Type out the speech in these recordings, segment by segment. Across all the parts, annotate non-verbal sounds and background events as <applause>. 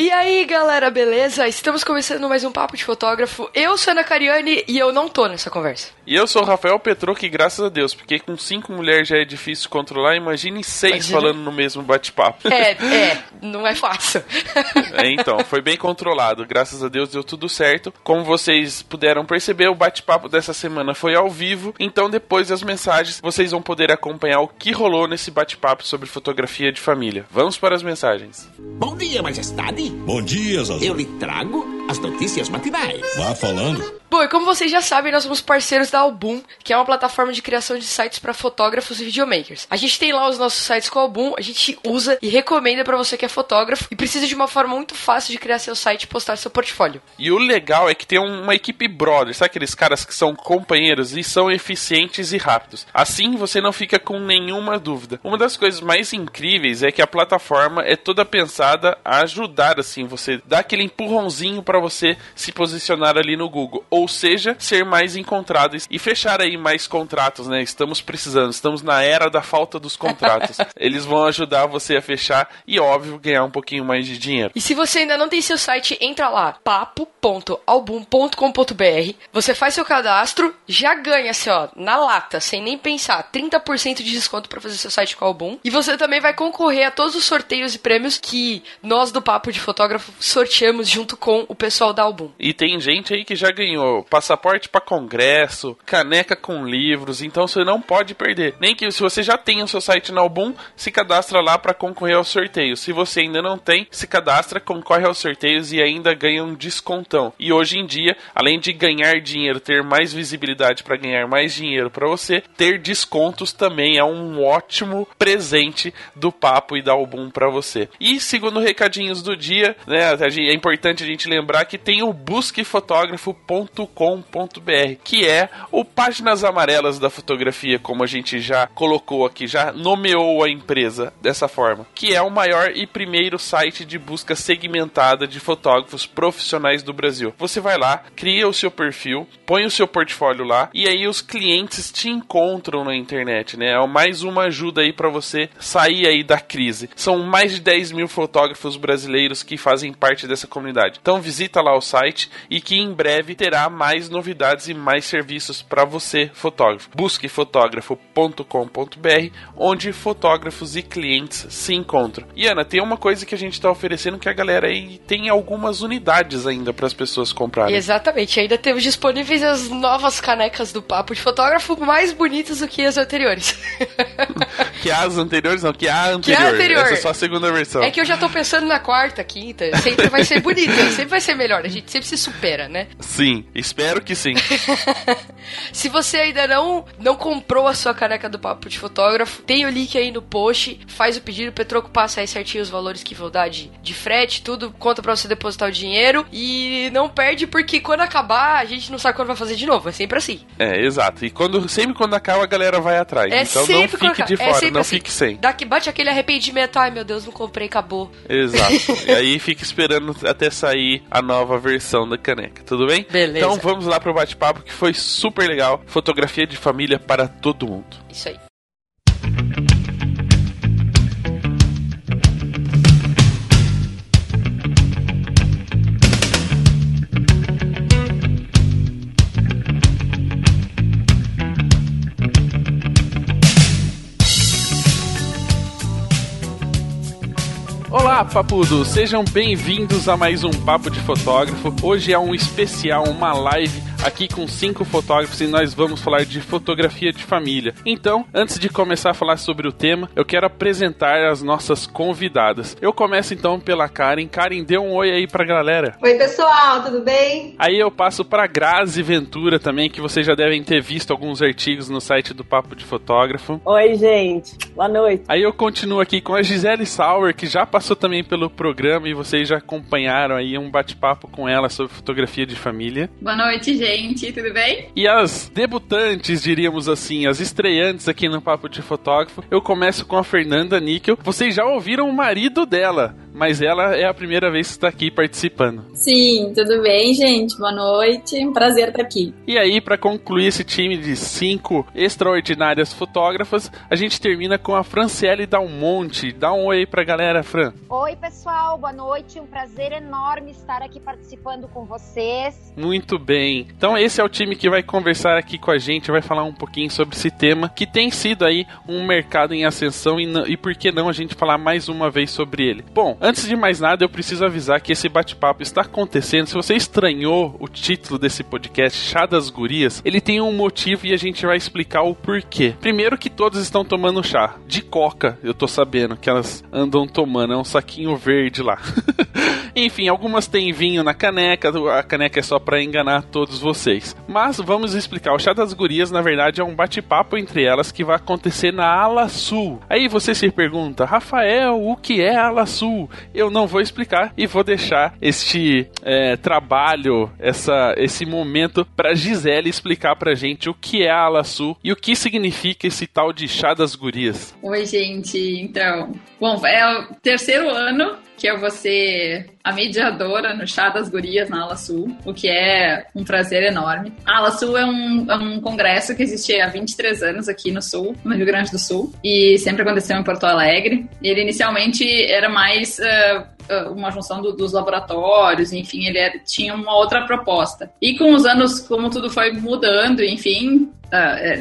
E aí, galera, beleza? Estamos começando mais um Papo de Fotógrafo. Eu sou a Ana Cariani e eu não tô nessa conversa. E eu sou o Rafael Petro, que graças a Deus, porque com cinco mulheres já é difícil controlar, imagine seis Imagina. falando no mesmo bate-papo. É, <laughs> é, não é fácil. É, então, foi bem controlado, graças a Deus deu tudo certo. Como vocês puderam perceber, o bate-papo dessa semana foi ao vivo, então depois das mensagens vocês vão poder acompanhar o que rolou nesse bate-papo sobre fotografia de família. Vamos para as mensagens. Bom dia, majestade. Bom dia, Zazu. Eu lhe trago as notícias matinais. Vá falando. Bom, e como vocês já sabem, nós somos parceiros da Album, que é uma plataforma de criação de sites para fotógrafos e videomakers. A gente tem lá os nossos sites com a Album, a gente usa e recomenda para você que é fotógrafo e precisa de uma forma muito fácil de criar seu site e postar seu portfólio. E o legal é que tem uma equipe brother, sabe aqueles caras que são companheiros e são eficientes e rápidos. Assim você não fica com nenhuma dúvida. Uma das coisas mais incríveis é que a plataforma é toda pensada a ajudar assim você, dar aquele empurrãozinho para você se posicionar ali no Google ou seja, ser mais encontrado e fechar aí mais contratos, né? Estamos precisando, estamos na era da falta dos contratos. <laughs> Eles vão ajudar você a fechar e, óbvio, ganhar um pouquinho mais de dinheiro. E se você ainda não tem seu site, entra lá, papo.album.com.br. Você faz seu cadastro, já ganha, assim, ó, na lata, sem nem pensar, 30% de desconto para fazer seu site com o Album. E você também vai concorrer a todos os sorteios e prêmios que nós do Papo de Fotógrafo sorteamos junto com o pessoal da Album. E tem gente aí que já ganhou passaporte para congresso, caneca com livros, então você não pode perder. Nem que se você já tem o seu site na Album, se cadastra lá para concorrer aos sorteios. Se você ainda não tem, se cadastra, concorre aos sorteios e ainda ganha um descontão. E hoje em dia, além de ganhar dinheiro, ter mais visibilidade para ganhar mais dinheiro para você, ter descontos também é um ótimo presente do papo e da Album para você. E segundo recadinhos do dia, né, é importante a gente lembrar que tem o busquefotógrafo.com com.br que é o Páginas Amarelas da Fotografia, como a gente já colocou aqui, já nomeou a empresa dessa forma, que é o maior e primeiro site de busca segmentada de fotógrafos profissionais do Brasil. Você vai lá, cria o seu perfil, põe o seu portfólio lá e aí os clientes te encontram na internet, né? É mais uma ajuda aí para você sair aí da crise. São mais de 10 mil fotógrafos brasileiros que fazem parte dessa comunidade. Então visita lá o site e que em breve terá mais novidades e mais serviços para você, fotógrafo. Busque fotógrafo.com.br, onde fotógrafos e clientes se encontram. E Ana, tem uma coisa que a gente está oferecendo que a galera aí tem algumas unidades ainda para as pessoas comprarem. Exatamente, ainda temos disponíveis as novas canecas do Papo de Fotógrafo mais bonitas do que as anteriores. <laughs> que as anteriores não, que a anterior. Que a anterior. Essa é só a segunda versão. É que eu já tô pensando na quarta, quinta, sempre vai ser bonita, sempre vai ser melhor, a gente sempre se supera, né? Sim. Espero que sim. <laughs> Se você ainda não, não comprou a sua caneca do Papo de Fotógrafo, tem o link aí no post, faz o pedido, o Petroco passa aí certinho os valores que vão dar de, de frete, tudo, conta pra você depositar o dinheiro e não perde porque quando acabar a gente não sabe quando vai fazer de novo, é sempre assim. É, exato. E quando, sempre quando acaba a galera vai atrás. É então não fique de é fora, é não assim. fique sem. Daqui, bate aquele arrependimento, ai meu Deus, não comprei, acabou. Exato. <laughs> e aí fica esperando até sair a nova versão da caneca, tudo bem? Beleza. Então vamos lá pro bate-papo que foi super legal. Fotografia de família para todo mundo. Isso aí. Olá, papudo! Sejam bem-vindos a mais um Papo de Fotógrafo. Hoje é um especial, uma live aqui com cinco fotógrafos e nós vamos falar de fotografia de família. Então, antes de começar a falar sobre o tema, eu quero apresentar as nossas convidadas. Eu começo então pela Karen. Karen, dê um oi aí pra galera. Oi, pessoal, tudo bem? Aí eu passo pra Grazi Ventura também, que vocês já devem ter visto alguns artigos no site do Papo de Fotógrafo. Oi, gente. Boa noite. Aí eu continuo aqui com a Gisele Sauer, que já passou também pelo programa e vocês já acompanharam aí um bate-papo com ela sobre fotografia de família. Boa noite, gente gente, tudo bem? E as debutantes, diríamos assim, as estreantes aqui no Papo de Fotógrafo, eu começo com a Fernanda Níquel. Vocês já ouviram o marido dela, mas ela é a primeira vez que está aqui participando. Sim, tudo bem, gente? Boa noite. Um prazer estar aqui. E aí, para concluir esse time de cinco extraordinárias fotógrafas, a gente termina com a Franciele Dalmonte. Dá um oi pra galera, Fran. Oi, pessoal, boa noite. Um prazer enorme estar aqui participando com vocês. Muito bem. Então, esse é o time que vai conversar aqui com a gente, vai falar um pouquinho sobre esse tema que tem sido aí um mercado em ascensão e, e por que não a gente falar mais uma vez sobre ele. Bom, antes de mais nada, eu preciso avisar que esse bate-papo está acontecendo. Se você estranhou o título desse podcast, Chá das Gurias, ele tem um motivo e a gente vai explicar o porquê. Primeiro que todos estão tomando chá de coca, eu tô sabendo que elas andam tomando, é um saquinho verde lá. <laughs> Enfim, algumas têm vinho na caneca, a caneca é só para enganar todos vocês. Mas vamos explicar, o chá das gurias na verdade é um bate-papo entre elas que vai acontecer na Ala Sul. Aí você se pergunta, Rafael, o que é Ala Sul? Eu não vou explicar e vou deixar este é, trabalho, essa, esse momento para Gisele explicar pra gente o que é Ala Sul e o que significa esse tal de chá das gurias. Oi, gente. Então, bom, é o terceiro ano que eu vou ser a mediadora no Chá das Gurias na Ala Sul, o que é um prazer enorme. A Ala Sul é um, é um congresso que existe há 23 anos aqui no Sul, no Rio Grande do Sul, e sempre aconteceu em Porto Alegre. Ele inicialmente era mais. Uh, uma junção do, dos laboratórios, enfim, ele era, tinha uma outra proposta. E com os anos, como tudo foi mudando, enfim,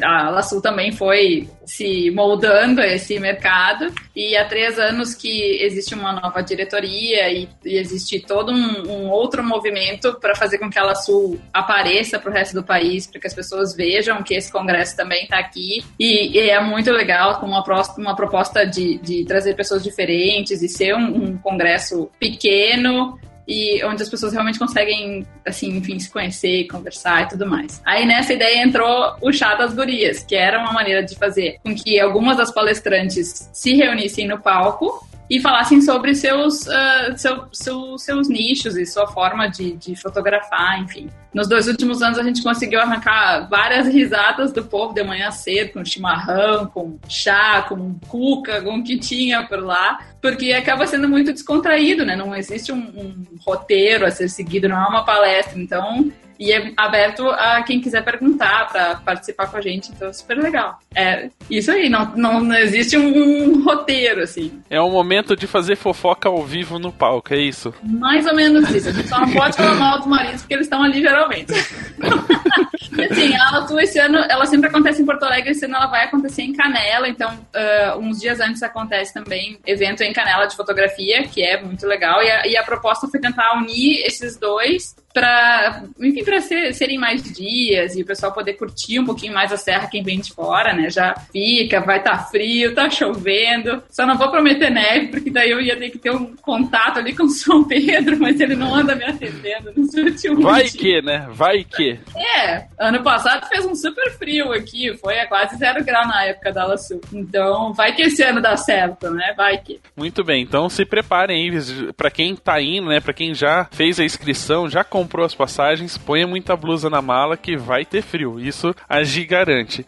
a Laçu também foi se moldando a esse mercado e há três anos que existe uma nova diretoria e, e existe todo um, um outro movimento para fazer com que a Laçu apareça para o resto do país, para que as pessoas vejam que esse congresso também está aqui e, e, é muito legal com uma, uma proposta de, de trazer pessoas diferentes e ser um, um congresso pequeno e onde as pessoas realmente conseguem, assim, enfim, se conhecer, conversar e tudo mais. Aí nessa ideia entrou o chá das gurias, que era uma maneira de fazer com que algumas das palestrantes se reunissem no palco e falassem sobre seus, uh, seu, seu, seus nichos e sua forma de, de fotografar, enfim. Nos dois últimos anos a gente conseguiu arrancar várias risadas do povo de manhã cedo, com chimarrão, com chá, com cuca, com o que tinha por lá, porque acaba sendo muito descontraído, né? Não existe um, um roteiro a ser seguido, não é uma palestra. Então, e é aberto a quem quiser perguntar para participar com a gente, então é super legal. É isso aí, não, não, não existe um, um, roteiro, assim. É um momento de fazer fofoca ao vivo no palco, é isso? Mais ou menos isso. A gente só não pode falar mal dos maridos porque eles estão ali geralmente. <laughs> assim, a Alatu esse ano, ela sempre acontece em Porto Alegre, esse ano ela vai acontecer em Canela, então uh, uns dias antes acontece também evento em Canela de fotografia, que é muito legal, e a, e a proposta foi tentar unir esses dois para, enfim, para ser, serem mais dias e o pessoal poder curtir um pouquinho mais a serra quem vem de fora, né? Já fica, vai estar tá frio, tá chovendo. Só não vou prometer neve, porque daí eu ia ter que ter um contato ali com o São Pedro, <laughs> mas ele não anda me atendendo nos últimos Vai dias. que, né? Vai que. É, ano passado fez um super frio aqui, foi a quase zero grau na época da Ala Sul. Então, vai que esse ano dá certo, né? Vai que. Muito bem, então se preparem aí, pra quem tá indo, né? Pra quem já fez a inscrição, já comprou comprou as passagens, ponha muita blusa na mala que vai ter frio. Isso a Gi garante.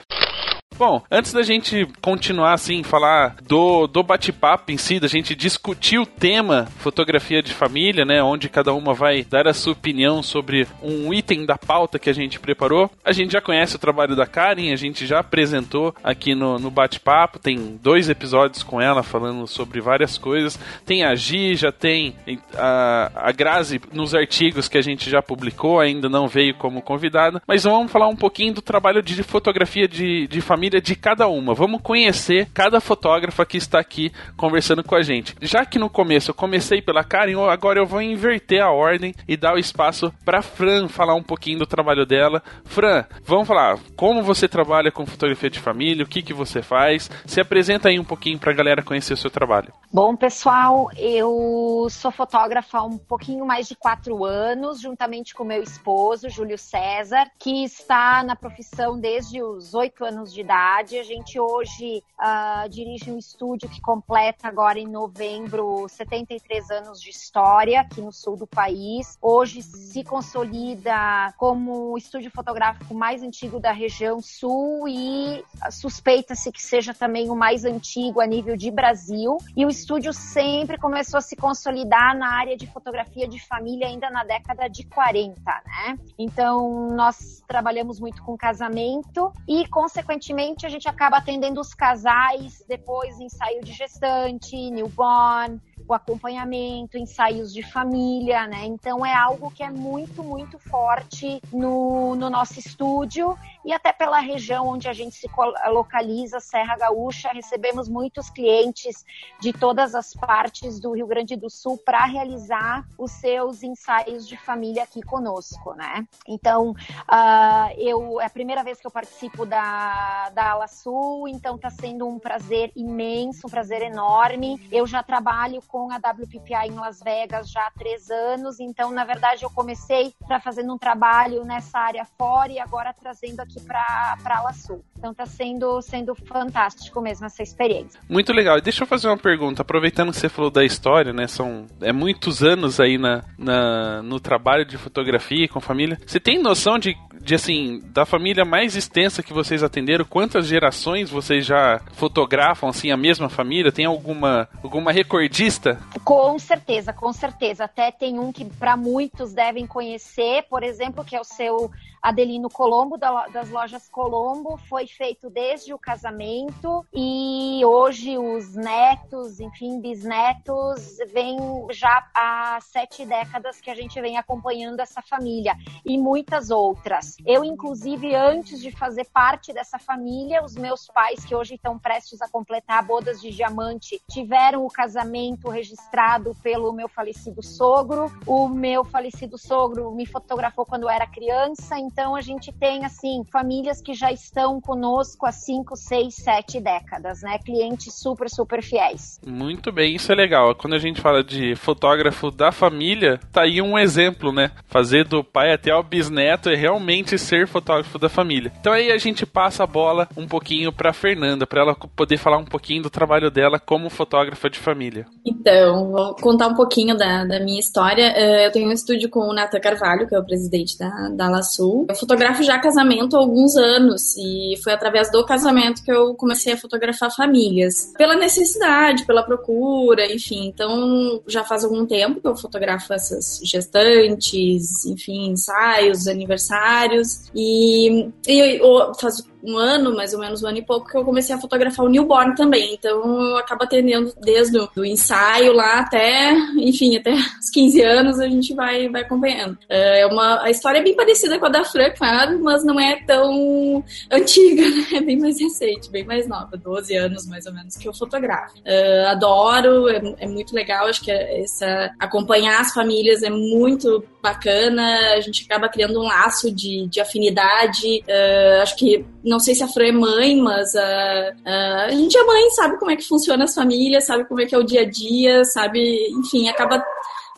Bom, antes da gente continuar assim, falar do, do bate-papo em si, da gente discutir o tema fotografia de família, né? Onde cada uma vai dar a sua opinião sobre um item da pauta que a gente preparou. A gente já conhece o trabalho da Karen, a gente já apresentou aqui no, no bate-papo, tem dois episódios com ela falando sobre várias coisas. Tem a Gi, já tem a, a Grazi nos artigos que a gente já publicou, ainda não veio como convidada, mas vamos falar um pouquinho do trabalho de fotografia de, de família família de cada uma. Vamos conhecer cada fotógrafa que está aqui conversando com a gente. Já que no começo eu comecei pela Karen, agora eu vou inverter a ordem e dar o espaço para Fran falar um pouquinho do trabalho dela. Fran, vamos falar como você trabalha com fotografia de família, o que que você faz. Se apresenta aí um pouquinho para a galera conhecer o seu trabalho. Bom, pessoal, eu sou fotógrafa há um pouquinho mais de quatro anos, juntamente com meu esposo, Júlio César, que está na profissão desde os oito anos de idade verdade. A gente hoje uh, dirige um estúdio que completa agora em novembro 73 anos de história aqui no sul do país. Hoje se consolida como o estúdio fotográfico mais antigo da região sul e suspeita-se que seja também o mais antigo a nível de Brasil. E o estúdio sempre começou a se consolidar na área de fotografia de família ainda na década de 40, né? Então, nós trabalhamos muito com casamento e, consequentemente, a gente acaba atendendo os casais depois ensaio de gestante, newborn, o acompanhamento, ensaios de família, né? Então é algo que é muito, muito forte no, no nosso estúdio e até pela região onde a gente se localiza, Serra Gaúcha, recebemos muitos clientes de todas as partes do Rio Grande do Sul para realizar os seus ensaios de família aqui conosco, né? Então, uh, eu é a primeira vez que eu participo da, da Ala Sul, então está sendo um prazer imenso, um prazer enorme. Eu já trabalho com a WPPI em Las Vegas já há três anos, então, na verdade, eu comecei para fazendo um trabalho nessa área fora e agora trazendo aqui para a Ala Sul. Então, está sendo, sendo fantástico mesmo essa experiência. Muito legal. E deixa eu fazer uma pergunta, aproveitando que você falou da história, né? São é muitos anos aí na, na, no trabalho de fotografia com família. Você tem noção de de assim, da família mais extensa que vocês atenderam, quantas gerações vocês já fotografam assim a mesma família? Tem alguma alguma recordista? Com certeza, com certeza. Até tem um que para muitos devem conhecer, por exemplo, que é o seu Adelino Colombo, das lojas Colombo, foi feito desde o casamento e hoje os netos, enfim, bisnetos, vem já há sete décadas que a gente vem acompanhando essa família e muitas outras. Eu, inclusive, antes de fazer parte dessa família, os meus pais, que hoje estão prestes a completar bodas de diamante, tiveram o casamento registrado pelo meu falecido sogro. O meu falecido sogro me fotografou quando eu era criança, então a gente tem assim famílias que já estão conosco há 5, 6, 7 décadas, né? Clientes super, super fiéis. Muito bem, isso é legal. Quando a gente fala de fotógrafo da família, tá aí um exemplo, né? Fazer do pai até o bisneto é realmente ser fotógrafo da família. Então aí a gente passa a bola um pouquinho para Fernanda, para ela poder falar um pouquinho do trabalho dela como fotógrafa de família. Então, vou contar um pouquinho da, da minha história. Eh, eu tenho um estúdio com o Nata Carvalho, que é o presidente da, da Laçul. Eu fotografo já casamento há alguns anos e foi através do casamento que eu comecei a fotografar famílias. Pela necessidade, pela procura, enfim. Então, já faz algum tempo que eu fotografo essas gestantes, enfim, ensaios, aniversários. E, e eu, faz um ano, mais ou menos um ano e pouco, que eu comecei a fotografar o newborn também. Então eu acabo atendendo desde o ensaio lá até, enfim, até <laughs> os 15 anos a gente vai, vai acompanhando. É uma, a história é bem parecida com a da Fran, claro, mas não é tão antiga, <laughs> né? É bem mais recente, bem mais nova, 12 anos mais ou menos que eu fotografo. Uh, adoro, é, é, muito legal, acho que essa, acompanhar as famílias é muito bacana, a gente acaba criando um laço de, de afinidade. Uh, acho que não sei se a Fran é mãe, mas uh, uh, a gente é mãe, sabe como é que funciona as famílias, sabe como é que é o dia a dia, sabe, enfim, acaba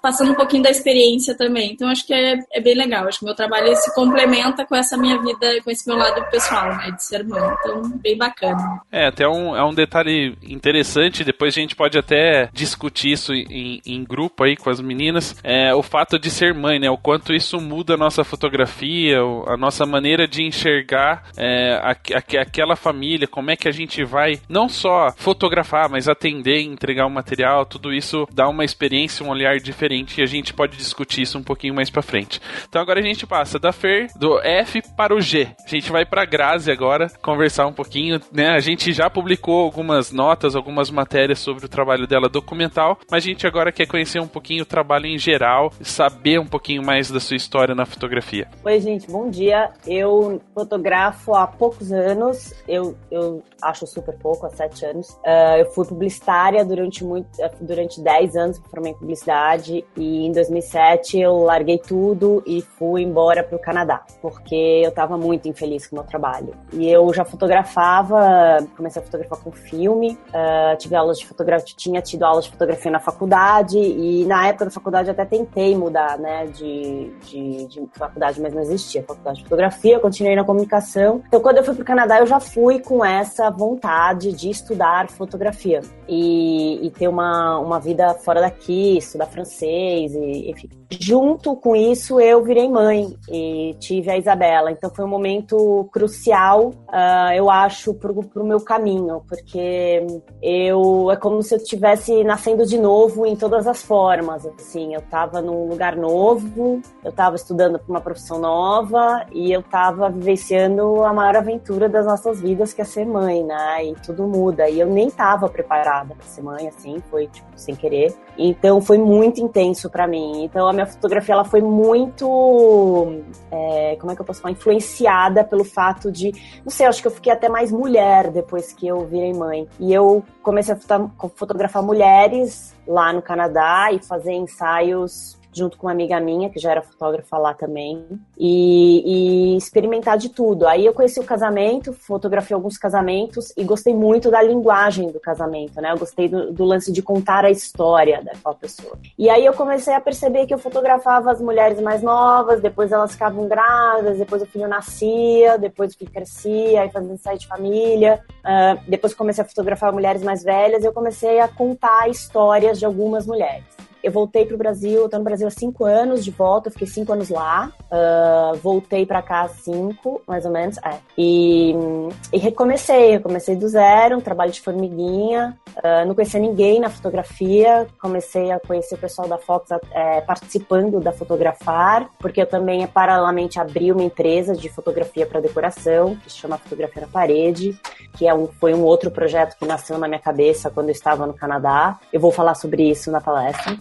passando um pouquinho da experiência também. Então acho que é, é bem legal. Acho que meu trabalho se complementa com essa minha vida, com esse meu lado pessoal, né, de ser mãe. Então, bem bacana. É, até um, é um detalhe interessante, depois a gente pode até discutir isso em, em grupo aí com as meninas, é o fato de ser mãe, né, o quanto isso muda a nossa fotografia, a nossa maneira de enxergar é, a, a, aquela família, como é que a gente vai não só fotografar, mas atender, entregar o material, tudo isso dá uma experiência, um olhar diferente diferente e a gente pode discutir isso um pouquinho mais para frente. Então agora a gente passa da Fer, do F para o G. A gente vai para Grazi agora conversar um pouquinho, né? A gente já publicou algumas notas, algumas matérias sobre o trabalho dela documental, mas a gente agora quer conhecer um pouquinho o trabalho em geral, saber um pouquinho mais da sua história na fotografia. Oi, gente, bom dia. Eu fotografo há poucos anos, eu, eu acho super pouco, há sete anos. Uh, eu fui publicitária durante muito, durante dez anos, formei em publicidade 2007 e em 2007 eu larguei tudo e fui embora para o Canadá, porque eu estava muito infeliz com o meu trabalho. E eu já fotografava, comecei a fotografar com filme, uh, tive aulas de fotografia, tinha tido aulas de fotografia na faculdade e na época da faculdade até tentei mudar, né, de, de, de faculdade, mas não existia faculdade de fotografia, eu continuei na comunicação. Então quando eu fui para o Canadá eu já fui com essa vontade de estudar fotografia e, e ter uma, uma vida fora daqui, estudar francês, e, enfim. Junto com isso, eu virei mãe e tive a Isabela. Então foi um momento crucial, uh, eu acho, pro, pro meu caminho, porque eu é como se eu estivesse nascendo de novo em todas as formas. Assim, eu estava num lugar novo, eu estava estudando para uma profissão nova e eu estava vivenciando a maior aventura das nossas vidas, que é ser mãe, né? E tudo muda. E eu nem estava preparada para ser mãe, assim, foi tipo sem querer. Então foi muito intenso para mim. Então a minha fotografia ela foi muito, é, como é que eu posso falar, influenciada pelo fato de, não sei, acho que eu fiquei até mais mulher depois que eu virei mãe. E eu comecei a fotografar mulheres lá no Canadá e fazer ensaios junto com uma amiga minha, que já era fotógrafa lá também, e, e, experimentar de tudo. Aí eu conheci o casamento, fotografei alguns casamentos e gostei muito da linguagem do casamento, né? Eu gostei do, do lance de contar a história daquela pessoa. E aí eu comecei a perceber que eu fotografava as mulheres mais novas, depois elas ficavam grávidas, depois o filho nascia, depois o filho crescia, aí fazia ensaio de família. Uh, depois comecei a fotografar mulheres mais velhas eu comecei a contar histórias de algumas mulheres eu voltei pro Brasil, tô no Brasil há cinco anos de volta, eu fiquei cinco anos lá. Uh, voltei para cá cinco, mais ou menos. É. E, e recomecei, recomecei do zero, um trabalho de formiguinha. Uh, não conhecia ninguém na fotografia, comecei a conhecer o pessoal da Fox é, participando da Fotografar, porque eu também, paralelamente, abri uma empresa de fotografia para decoração, que se chama Fotografia na Parede, que é um, foi um outro projeto que nasceu na minha cabeça quando eu estava no Canadá. Eu vou falar sobre isso na palestra.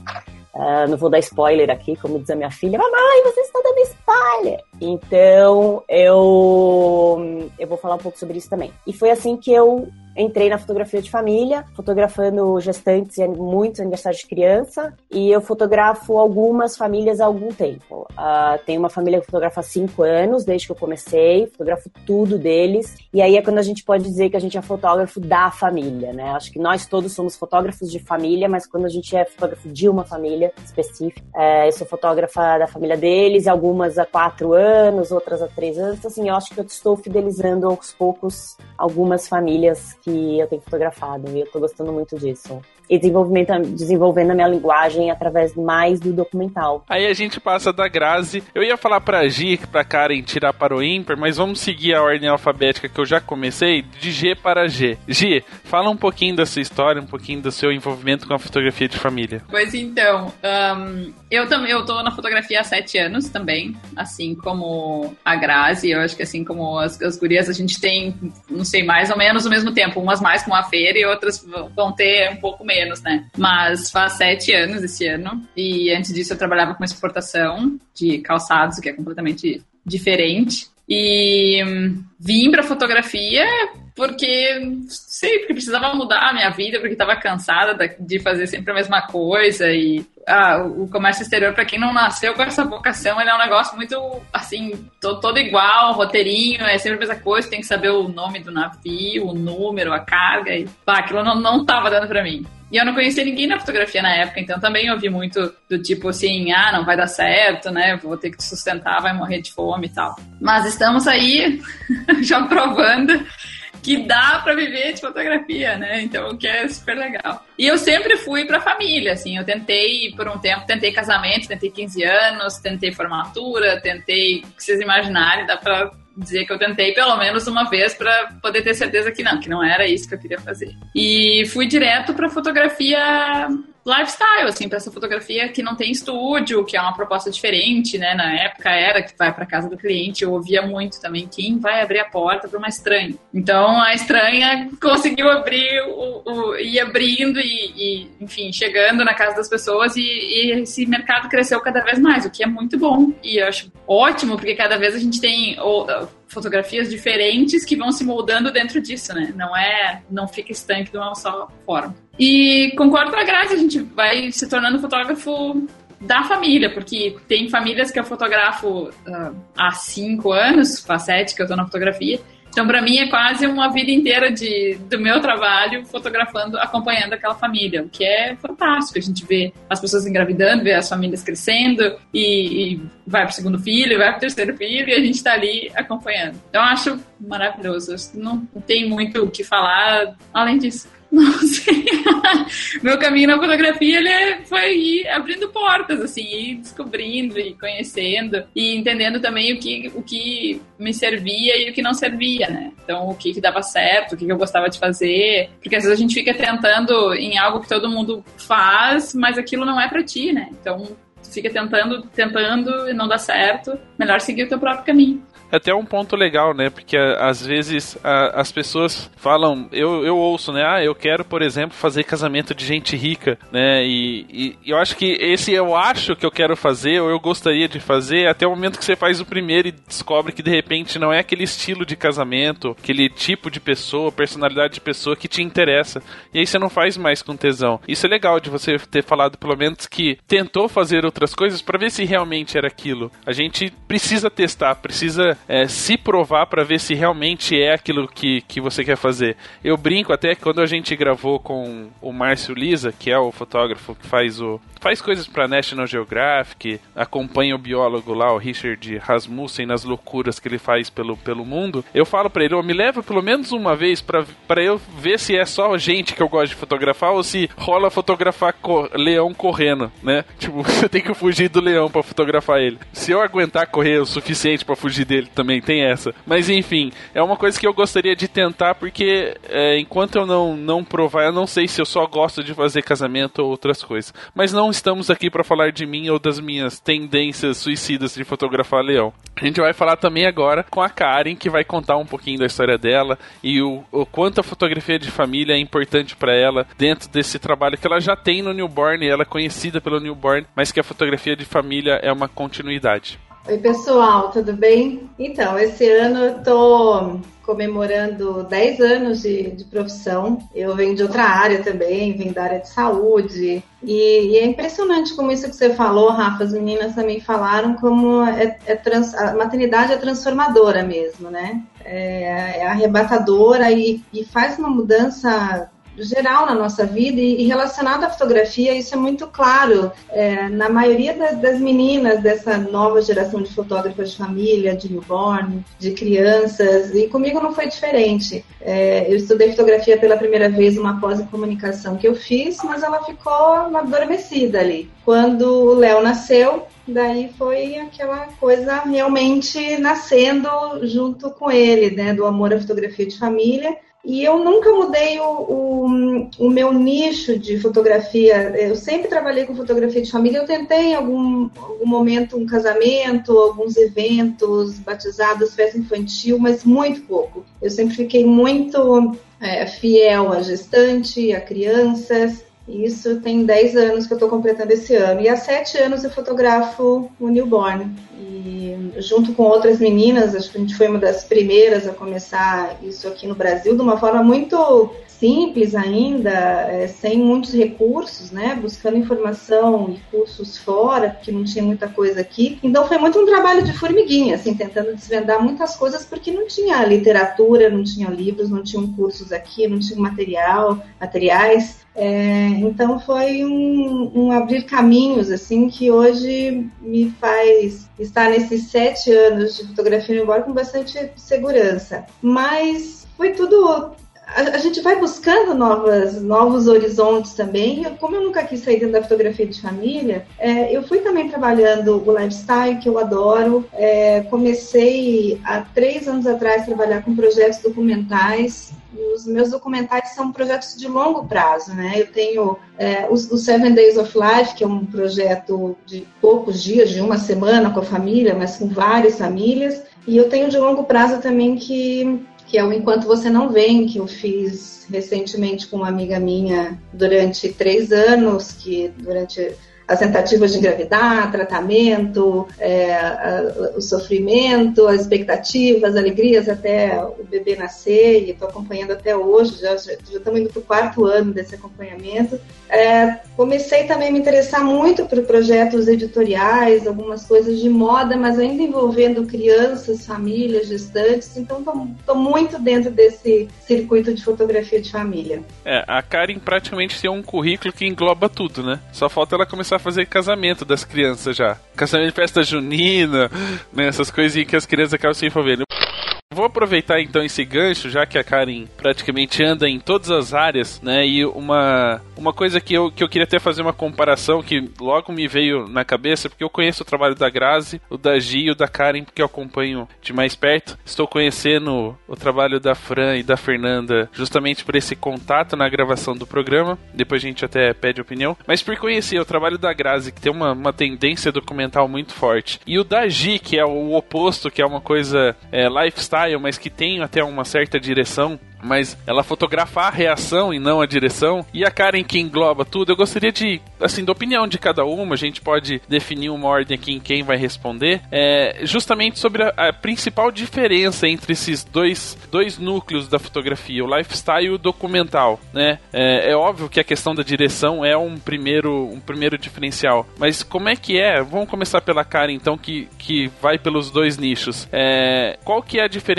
Uh, não vou dar spoiler aqui, como diz a minha filha. Mamãe, você está dando spoiler! Então, eu, eu vou falar um pouco sobre isso também. E foi assim que eu entrei na fotografia de família, fotografando gestantes e muitos aniversários de criança, e eu fotografo algumas famílias há algum tempo. Uh, tem uma família que fotografa há cinco anos, desde que eu comecei, fotografo tudo deles, e aí é quando a gente pode dizer que a gente é fotógrafo da família, né? Acho que nós todos somos fotógrafos de família, mas quando a gente é fotógrafo de uma família específica, é, eu sou fotógrafa da família deles, algumas há quatro anos, outras há três anos, então, assim, eu acho que eu estou fidelizando aos poucos algumas famílias que eu tenho fotografado e eu tô gostando muito disso. E desenvolvendo a minha linguagem através mais do documental. Aí a gente passa da Grazi. Eu ia falar pra Gi, pra Karen tirar para o ímpar, mas vamos seguir a ordem alfabética que eu já comecei, de G para G. Gi, fala um pouquinho da sua história, um pouquinho do seu envolvimento com a fotografia de família. Pois então, um, eu também eu tô na fotografia há sete anos também, assim como a Grazi. Eu acho que assim como as, as gurias, a gente tem, não sei, mais ou menos o mesmo tempo umas mais com a feira e outras vão ter um pouco menos, né? Mas faz sete anos esse ano e antes disso eu trabalhava com exportação de calçados, que é completamente diferente. E hum, vim para fotografia porque sei, porque precisava mudar a minha vida, porque estava cansada de fazer sempre a mesma coisa e ah, o comércio exterior para quem não nasceu com essa vocação, ele é um negócio muito assim, todo, igual, roteirinho, é sempre a mesma coisa, tem que saber o nome do navio, o número, a carga e pá, aquilo não, não tava dando para mim. E eu não conhecia ninguém na fotografia na época, então também ouvi muito do tipo assim, ah, não vai dar certo, né? Vou ter que te sustentar, vai morrer de fome e tal. Mas estamos aí <laughs> já provando que dá para viver de fotografia, né? Então, o que é super legal. E eu sempre fui para família, assim, eu tentei por um tempo, tentei casamento, tentei 15 anos, tentei formatura, tentei, o que vocês imaginarem, dá para dizer que eu tentei pelo menos uma vez para poder ter certeza que não, que não era isso que eu queria fazer. E fui direto para fotografia lifestyle, assim, para essa fotografia que não tem estúdio, que é uma proposta diferente, né? Na época era que vai para casa do cliente, eu ouvia muito também quem vai abrir a porta para uma estranha. Então a estranha conseguiu abrir, o, o ir abrindo e, e, enfim, chegando na casa das pessoas e, e, esse mercado cresceu cada vez mais, o que é muito bom e eu acho ótimo porque cada vez a gente tem fotografias diferentes que vão se moldando dentro disso, né? Não é, não fica estanque de uma só forma. E concordo com a Grazi, a gente vai se tornando fotógrafo da família, porque tem famílias que eu fotografo uh, há cinco anos, faz sete que eu tô na fotografia, então, para mim, é quase uma vida inteira de, do meu trabalho fotografando, acompanhando aquela família, o que é fantástico. A gente vê as pessoas engravidando, vê as famílias crescendo, e, e vai pro segundo filho, vai pro terceiro filho, e a gente está ali acompanhando. Então, acho maravilhoso. Não tem muito o que falar além disso. Não sei. <laughs> Meu caminho na fotografia ele foi abrindo portas, assim, ir descobrindo e conhecendo e entendendo também o que, o que me servia e o que não servia, né? Então, o que, que dava certo, o que, que eu gostava de fazer. Porque às vezes a gente fica tentando em algo que todo mundo faz, mas aquilo não é para ti, né? Então, fica tentando, tentando e não dá certo. Melhor seguir o teu próprio caminho. É até um ponto legal, né? Porque às vezes a, as pessoas falam, eu, eu ouço, né? Ah, eu quero, por exemplo, fazer casamento de gente rica, né? E, e, eu acho que esse eu acho que eu quero fazer, ou eu gostaria de fazer, até o momento que você faz o primeiro e descobre que de repente não é aquele estilo de casamento, aquele tipo de pessoa, personalidade de pessoa que te interessa. E aí você não faz mais com tesão. Isso é legal de você ter falado, pelo menos, que tentou fazer outras coisas para ver se realmente era aquilo. A gente precisa testar, precisa é, se provar para ver se realmente é aquilo que, que você quer fazer. Eu brinco até que quando a gente gravou com o Márcio Lisa, que é o fotógrafo que faz o faz coisas para National Geographic, acompanha o biólogo lá, o Richard Rasmussen, nas loucuras que ele faz pelo, pelo mundo. Eu falo para ele, oh, me leva pelo menos uma vez para eu ver se é só gente que eu gosto de fotografar ou se rola fotografar co leão correndo, né? <laughs> Tipo, <laughs> você tem que fugir do leão para fotografar ele. Se eu aguentar correr o suficiente para fugir dele também tem essa. Mas enfim, é uma coisa que eu gostaria de tentar porque é, enquanto eu não, não provar, eu não sei se eu só gosto de fazer casamento ou outras coisas. Mas não estamos aqui para falar de mim ou das minhas tendências suicidas de fotografar leão. A gente vai falar também agora com a Karen, que vai contar um pouquinho da história dela e o, o quanto a fotografia de família é importante para ela dentro desse trabalho que ela já tem no Newborn, ela é conhecida pelo Newborn, mas que a fotografia de família é uma continuidade. Oi, pessoal, tudo bem? Então, esse ano eu tô comemorando 10 anos de, de profissão. Eu venho de outra área também, venho da área de saúde. E, e, é impressionante como isso que você falou, Rafa, as meninas também falaram, como é, é trans, a maternidade é transformadora mesmo, né? É, é arrebatadora e, e faz uma mudança geral na nossa vida e, relacionado à fotografia, isso é muito claro é, na maioria das, das, meninas dessa nova geração de fotógrafas de família, de newborn, de crianças, e comigo não foi diferente. É, eu estudei fotografia pela primeira vez uma pós em comunicação que eu fiz, mas ela ficou adormecida ali. Quando o Léo nasceu, daí foi aquela coisa realmente nascendo junto com ele, né, do amor à fotografia de família e eu nunca mudei o, o, o, meu nicho de fotografia. Eu sempre trabalhei com fotografia de família. Eu tentei em algum, algum momento um casamento, alguns eventos, batizados, festa infantil, mas muito pouco. Eu sempre fiquei muito é, fiel à gestante, a crianças. Isso tem 10 anos que eu estou completando esse ano. E há 7 anos eu fotografo o newborn. E junto com outras meninas, acho que a gente foi uma das primeiras a começar isso aqui no Brasil de uma forma muito simples ainda, é, sem muitos recursos, né? Buscando informação e cursos fora, porque não tinha muita coisa aqui. Então foi muito um trabalho de formiguinha, assim, tentando desvendar muitas coisas, porque não tinha literatura, não tinha livros, não tinham cursos aqui, não tinha material, materiais. É, então foi um, um, abrir caminhos assim que hoje me faz estar nesses sete anos de fotografia embora com bastante segurança. Mas foi tudo a, gente vai buscando novas, novos horizontes também. Como eu nunca quis sair dentro da fotografia de família, é, eu fui também trabalhando o lifestyle, que eu adoro. É, comecei há três anos atrás a trabalhar com projetos documentais. Os meus documentais são projetos de longo prazo, né? Eu tenho é, o Seven Days of Life, que é um projeto de poucos dias, de uma semana com a família, mas com várias famílias. E eu tenho de longo prazo também que que é o Enquanto Você Não Vem, que eu fiz recentemente com uma amiga minha durante três anos, que durante as tentativas de engravidar, tratamento, é, a, o sofrimento, as expectativas, as alegrias até o bebê nascer, e estou acompanhando até hoje, já estamos indo para o quarto ano desse acompanhamento. É, comecei também a me interessar muito por projetos editoriais, algumas coisas de moda, mas ainda envolvendo crianças, famílias, gestantes, então estou muito dentro desse circuito de fotografia de família. É, a Karen praticamente tem um currículo que engloba tudo, né? Só falta ela começar a fazer casamento das crianças já. Casamento de festa junina, né? Essas coisinhas que as crianças acabam se envolvendo. Vou aproveitar então esse gancho, já que a Karen praticamente anda em todas as áreas, né? E uma, uma coisa que eu, que eu queria até fazer uma comparação que logo me veio na cabeça, porque eu conheço o trabalho da Grazi, o da Gi e o da Karen, porque eu acompanho de mais perto. Estou conhecendo o trabalho da Fran e da Fernanda justamente por esse contato na gravação do programa. Depois a gente até pede opinião. Mas por conhecer o trabalho da Grazi, que tem uma, uma tendência documental muito forte, e o da Gi, que é o oposto, que é uma coisa é, lifestyle mas que tem até uma certa direção mas ela fotografa a reação e não a direção. E a Karen que engloba tudo, eu gostaria de, assim, da opinião de cada uma, a gente pode definir uma ordem aqui em quem vai responder, é, justamente sobre a, a, principal diferença entre esses dois, dois núcleos da fotografia, o lifestyle e o documental, né? É, é óbvio que a questão da direção é um primeiro, um primeiro diferencial, mas como é que é? Vamos começar pela Karen, então, que, que vai pelos dois nichos. É, qual que é a diferença,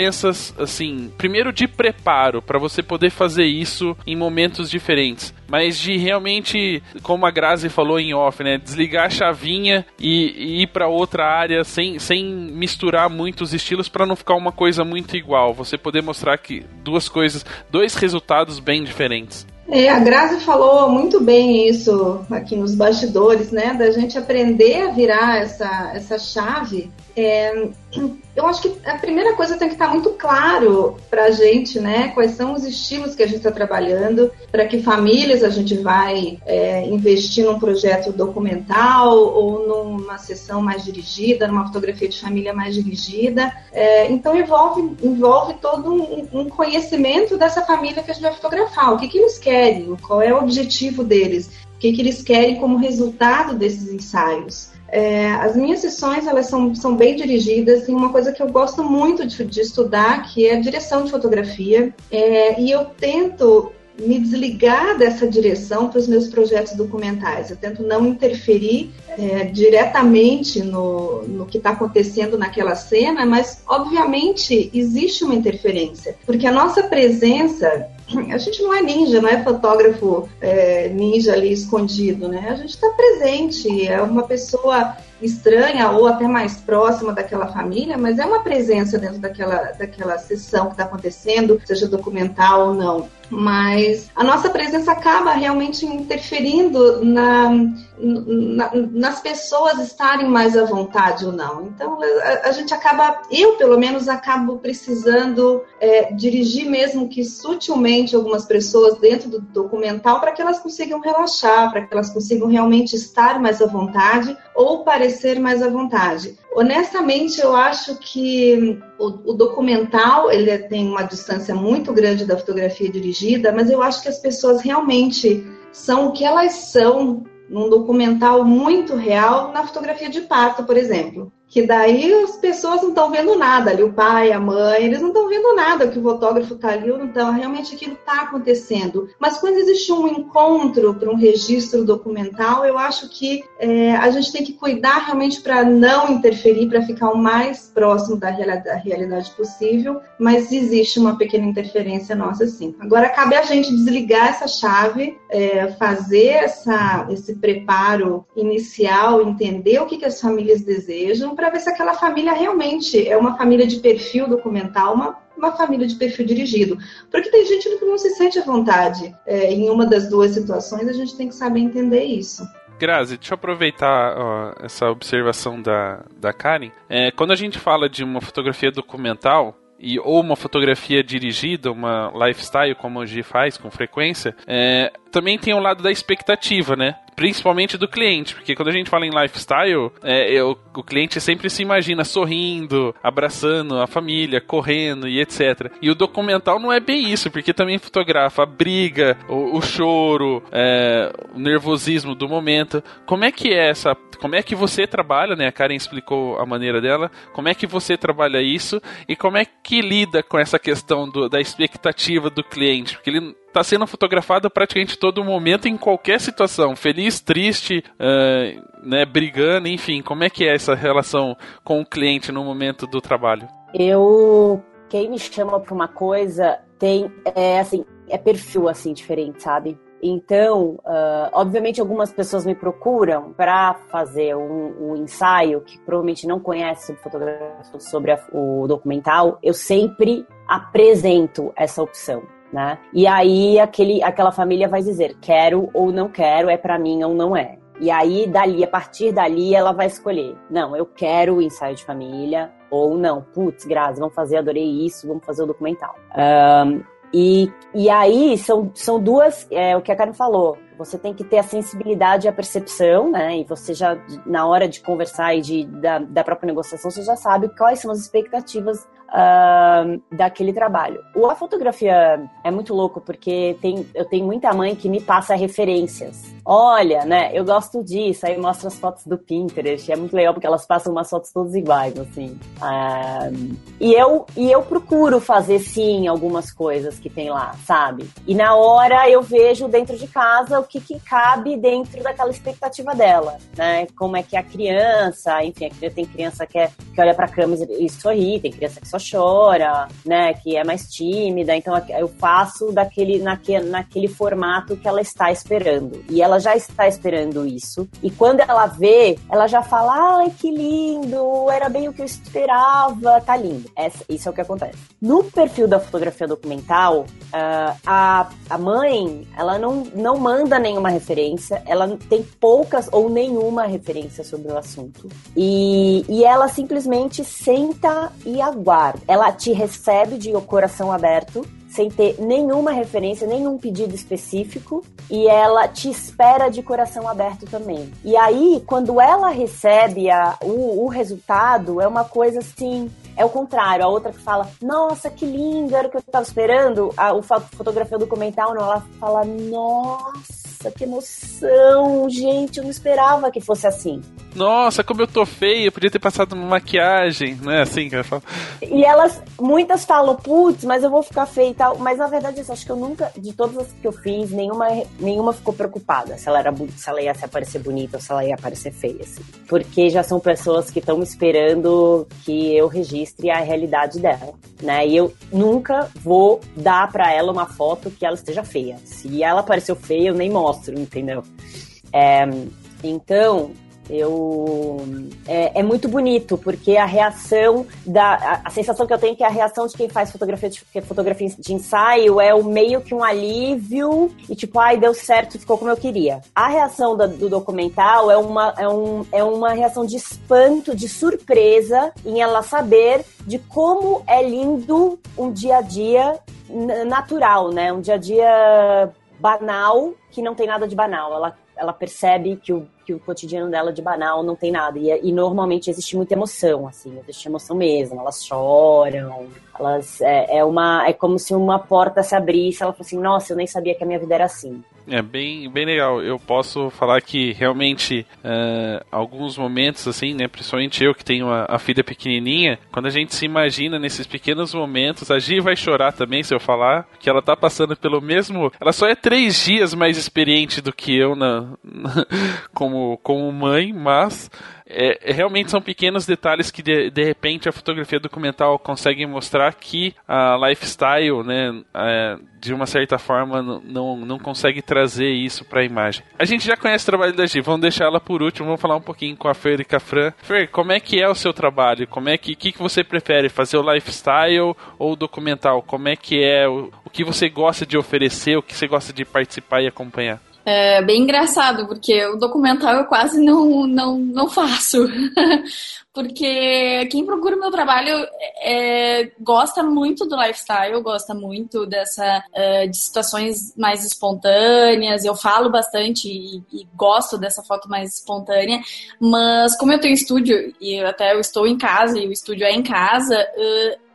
assim, primeiro de preparo para você poder fazer isso em momentos diferentes. Mas de realmente, como a Grazi falou em off, né? Desligar a chavinha e, e ir para outra área sem, sem misturar muitos estilos para não ficar uma coisa muito igual. Você poder mostrar que duas coisas, dois resultados bem diferentes. É, a Grazi falou muito bem isso aqui nos bastidores, né? Da gente aprender a virar essa, essa chave. É, eu acho que a primeira coisa tem que estar muito claro para a gente, né? Quais são os estilos que a gente está trabalhando, para que famílias a gente vai é, investir num projeto documental ou numa sessão mais dirigida, numa fotografia de família mais dirigida. É, então envolve, envolve todo um, um, conhecimento dessa família que a gente vai fotografar. O que, que eles querem? Qual é o objetivo deles? O que, que eles querem como resultado desses ensaios? É, as minhas sessões elas são, são bem dirigidas. Tem uma coisa que eu gosto muito de, de estudar, que é a direção de fotografia. É, e eu tento me desligar dessa direção para os meus projetos documentais. Eu tento não interferir é, diretamente no, no que está acontecendo naquela cena, mas obviamente existe uma interferência, porque a nossa presença a gente não é ninja, não é fotógrafo é, ninja ali escondido, né? A gente está presente, é uma pessoa estranha ou até mais próxima daquela família, mas é uma presença dentro daquela, daquela sessão que está acontecendo, seja documental ou não. Mas a nossa presença acaba realmente interferindo na, na, nas pessoas estarem mais à vontade ou não. Então a, a gente acaba, eu pelo menos acabo precisando é, dirigir mesmo que sutilmente algumas pessoas dentro do documental para que elas consigam relaxar, para que elas consigam realmente estar mais à vontade ou parecer mais à vontade. Honestamente, eu acho que o, o, documental ele tem uma distância muito grande da fotografia dirigida, mas eu acho que as pessoas realmente são o que elas são num documental muito real na fotografia de parto, por exemplo que daí as pessoas não estão vendo nada ali, o pai, a mãe, eles não estão vendo nada que o fotógrafo está ali, então realmente aquilo está acontecendo. Mas quando existe um encontro para um registro documental, eu acho que é, a gente tem que cuidar realmente para não interferir, para ficar o mais próximo da, da realidade possível, mas existe uma pequena interferência nossa sim. Agora cabe a gente desligar essa chave, é, fazer essa, esse preparo inicial, entender o que, que as famílias desejam para ver se aquela família realmente é uma família de perfil documental, uma, uma família de perfil dirigido. Porque tem gente que não se sente à vontade é, em uma das duas situações, a gente tem que saber entender isso. Grazi, deixa eu aproveitar ó, essa observação da, da Karen. É, quando a gente fala de uma fotografia documental, e, ou uma fotografia dirigida, uma lifestyle, como o G faz com frequência, é, também tem o lado da expectativa, né? principalmente do cliente, porque quando a gente fala em lifestyle, é, eu, o cliente sempre se imagina sorrindo, abraçando a família, correndo e etc. E o documental não é bem isso, porque também fotografa a briga, o, o choro, é, o nervosismo do momento. Como é que é essa? Como é que você trabalha, né? A Karen explicou a maneira dela. Como é que você trabalha isso e como é que lida com essa questão do, da expectativa do cliente? Porque ele está sendo fotografado praticamente todo momento, em qualquer situação, feliz, triste, uh, né, brigando, enfim. Como é que é essa relação com o cliente no momento do trabalho? Eu, quem me chama para uma coisa tem, é assim, é perfil assim diferente, sabe? Então, uh, obviamente, algumas pessoas me procuram para fazer um, um, ensaio que provavelmente não conhece sobre fotografia, sobre a, o documental. Eu sempre apresento essa opção. Né? E aí aquele, aquela família vai dizer quero ou não quero, é para mim ou não é. E aí dali, a partir dali, ela vai escolher. Não, eu quero o ensaio de família ou não. Putz, Grazi, vamos fazer, adorei isso, vamos fazer o documental. Um, e, e aí são, são duas, é o que a Karen falou. Você tem que ter a sensibilidade e a percepção, né? E você já, na hora de conversar e de, da, da própria negociação, você já sabe quais são as expectativas uh, daquele trabalho. O, a fotografia é muito louco porque tem, eu tenho muita mãe que me passa referências. Olha, né, eu gosto disso, aí mostra as fotos do Pinterest, é muito legal porque elas passam umas fotos todas iguais, assim. Uh, e, eu, e eu procuro fazer, sim, algumas coisas que tem lá, sabe? E na hora eu vejo dentro de casa que, que cabe dentro daquela expectativa dela, né? Como é que é a criança, enfim, tem criança que, é, que olha pra câmera e sorri, tem criança que só chora, né? Que é mais tímida. Então eu faço daquele, naquele, naquele formato que ela está esperando. E ela já está esperando isso. E quando ela vê, ela já fala: ai, que lindo, era bem o que eu esperava, tá lindo. Essa, isso é o que acontece. No perfil da fotografia documental, uh, a, a mãe, ela não, não manda nenhuma referência, ela tem poucas ou nenhuma referência sobre o assunto. E, e ela simplesmente senta e aguarda ela te recebe de coração aberto, sem ter nenhuma referência, nenhum pedido específico, e ela te espera de coração aberto também. E aí, quando ela recebe a, o, o resultado, é uma coisa assim. É o contrário, a outra que fala, nossa, que lindo, era o que eu estava esperando. A, o fotografia documental, não, ela fala, nossa nossa, que emoção, gente, eu não esperava que fosse assim. Nossa, como eu tô feia, eu podia ter passado uma maquiagem, né? Assim que ela fala. E elas, muitas falam, putz, mas eu vou ficar feia e tal. Mas na verdade, eu acho que eu nunca, de todas as que eu fiz, nenhuma, nenhuma ficou preocupada se ela, era, se ela ia se aparecer bonita ou se ela ia aparecer feia, assim. Porque já são pessoas que estão esperando que eu registre a realidade dela, né? E eu nunca vou dar para ela uma foto que ela esteja feia. Se ela apareceu feia, eu nem mostro entendeu? É, então, eu é, é, muito bonito porque a reação da a, a, sensação que eu tenho é que a reação de quem faz fotografia de, fotografia de ensaio é o meio que um alívio e tipo ai deu certo ficou como eu queria a reação do, do documental é uma é, um, é uma reação de espanto de surpresa em ela saber de como é lindo um dia a dia natural né um dia a dia banal que não tem nada de banal. Ela, ela percebe que o, que o cotidiano dela de banal não tem nada. E, e normalmente existe muita emoção, assim, existe emoção mesmo. Elas choram, elas. É, é, uma, é como se uma porta se abrisse. Ela fala assim: Nossa, eu nem sabia que a minha vida era assim. É bem, bem legal. Eu posso falar que realmente uh, alguns momentos, assim, né? Principalmente eu que tenho a, a, filha pequenininha, quando a gente se imagina nesses pequenos momentos, a Gi vai chorar também se eu falar que ela tá passando pelo mesmo. Ela só é três dias mais experiente do que eu na, na <laughs> como, como mãe, mas é, é, realmente são pequenos detalhes que de, de repente a fotografia documental consegue mostrar que a lifestyle, né, é, de uma certa forma não, não consegue trazer isso para a imagem. A gente já conhece o trabalho da Gi, vamos deixar ela por último, vamos falar um pouquinho com a Fer e com a Fran. Fer, como é que é o seu trabalho? Como é que, que, que você prefere, fazer o lifestyle ou o documental? Como é que é o, o que você gosta de oferecer, o que você gosta de participar e acompanhar? É bem engraçado, porque o documental eu quase não, não, não faço. <laughs> porque quem procura meu trabalho é, gosta muito do lifestyle, gosta muito dessa uh, de situações mais espontâneas. Eu falo bastante e, e, gosto dessa foto mais espontânea, mas como eu tenho estúdio e até eu estou em casa e o estúdio é em casa,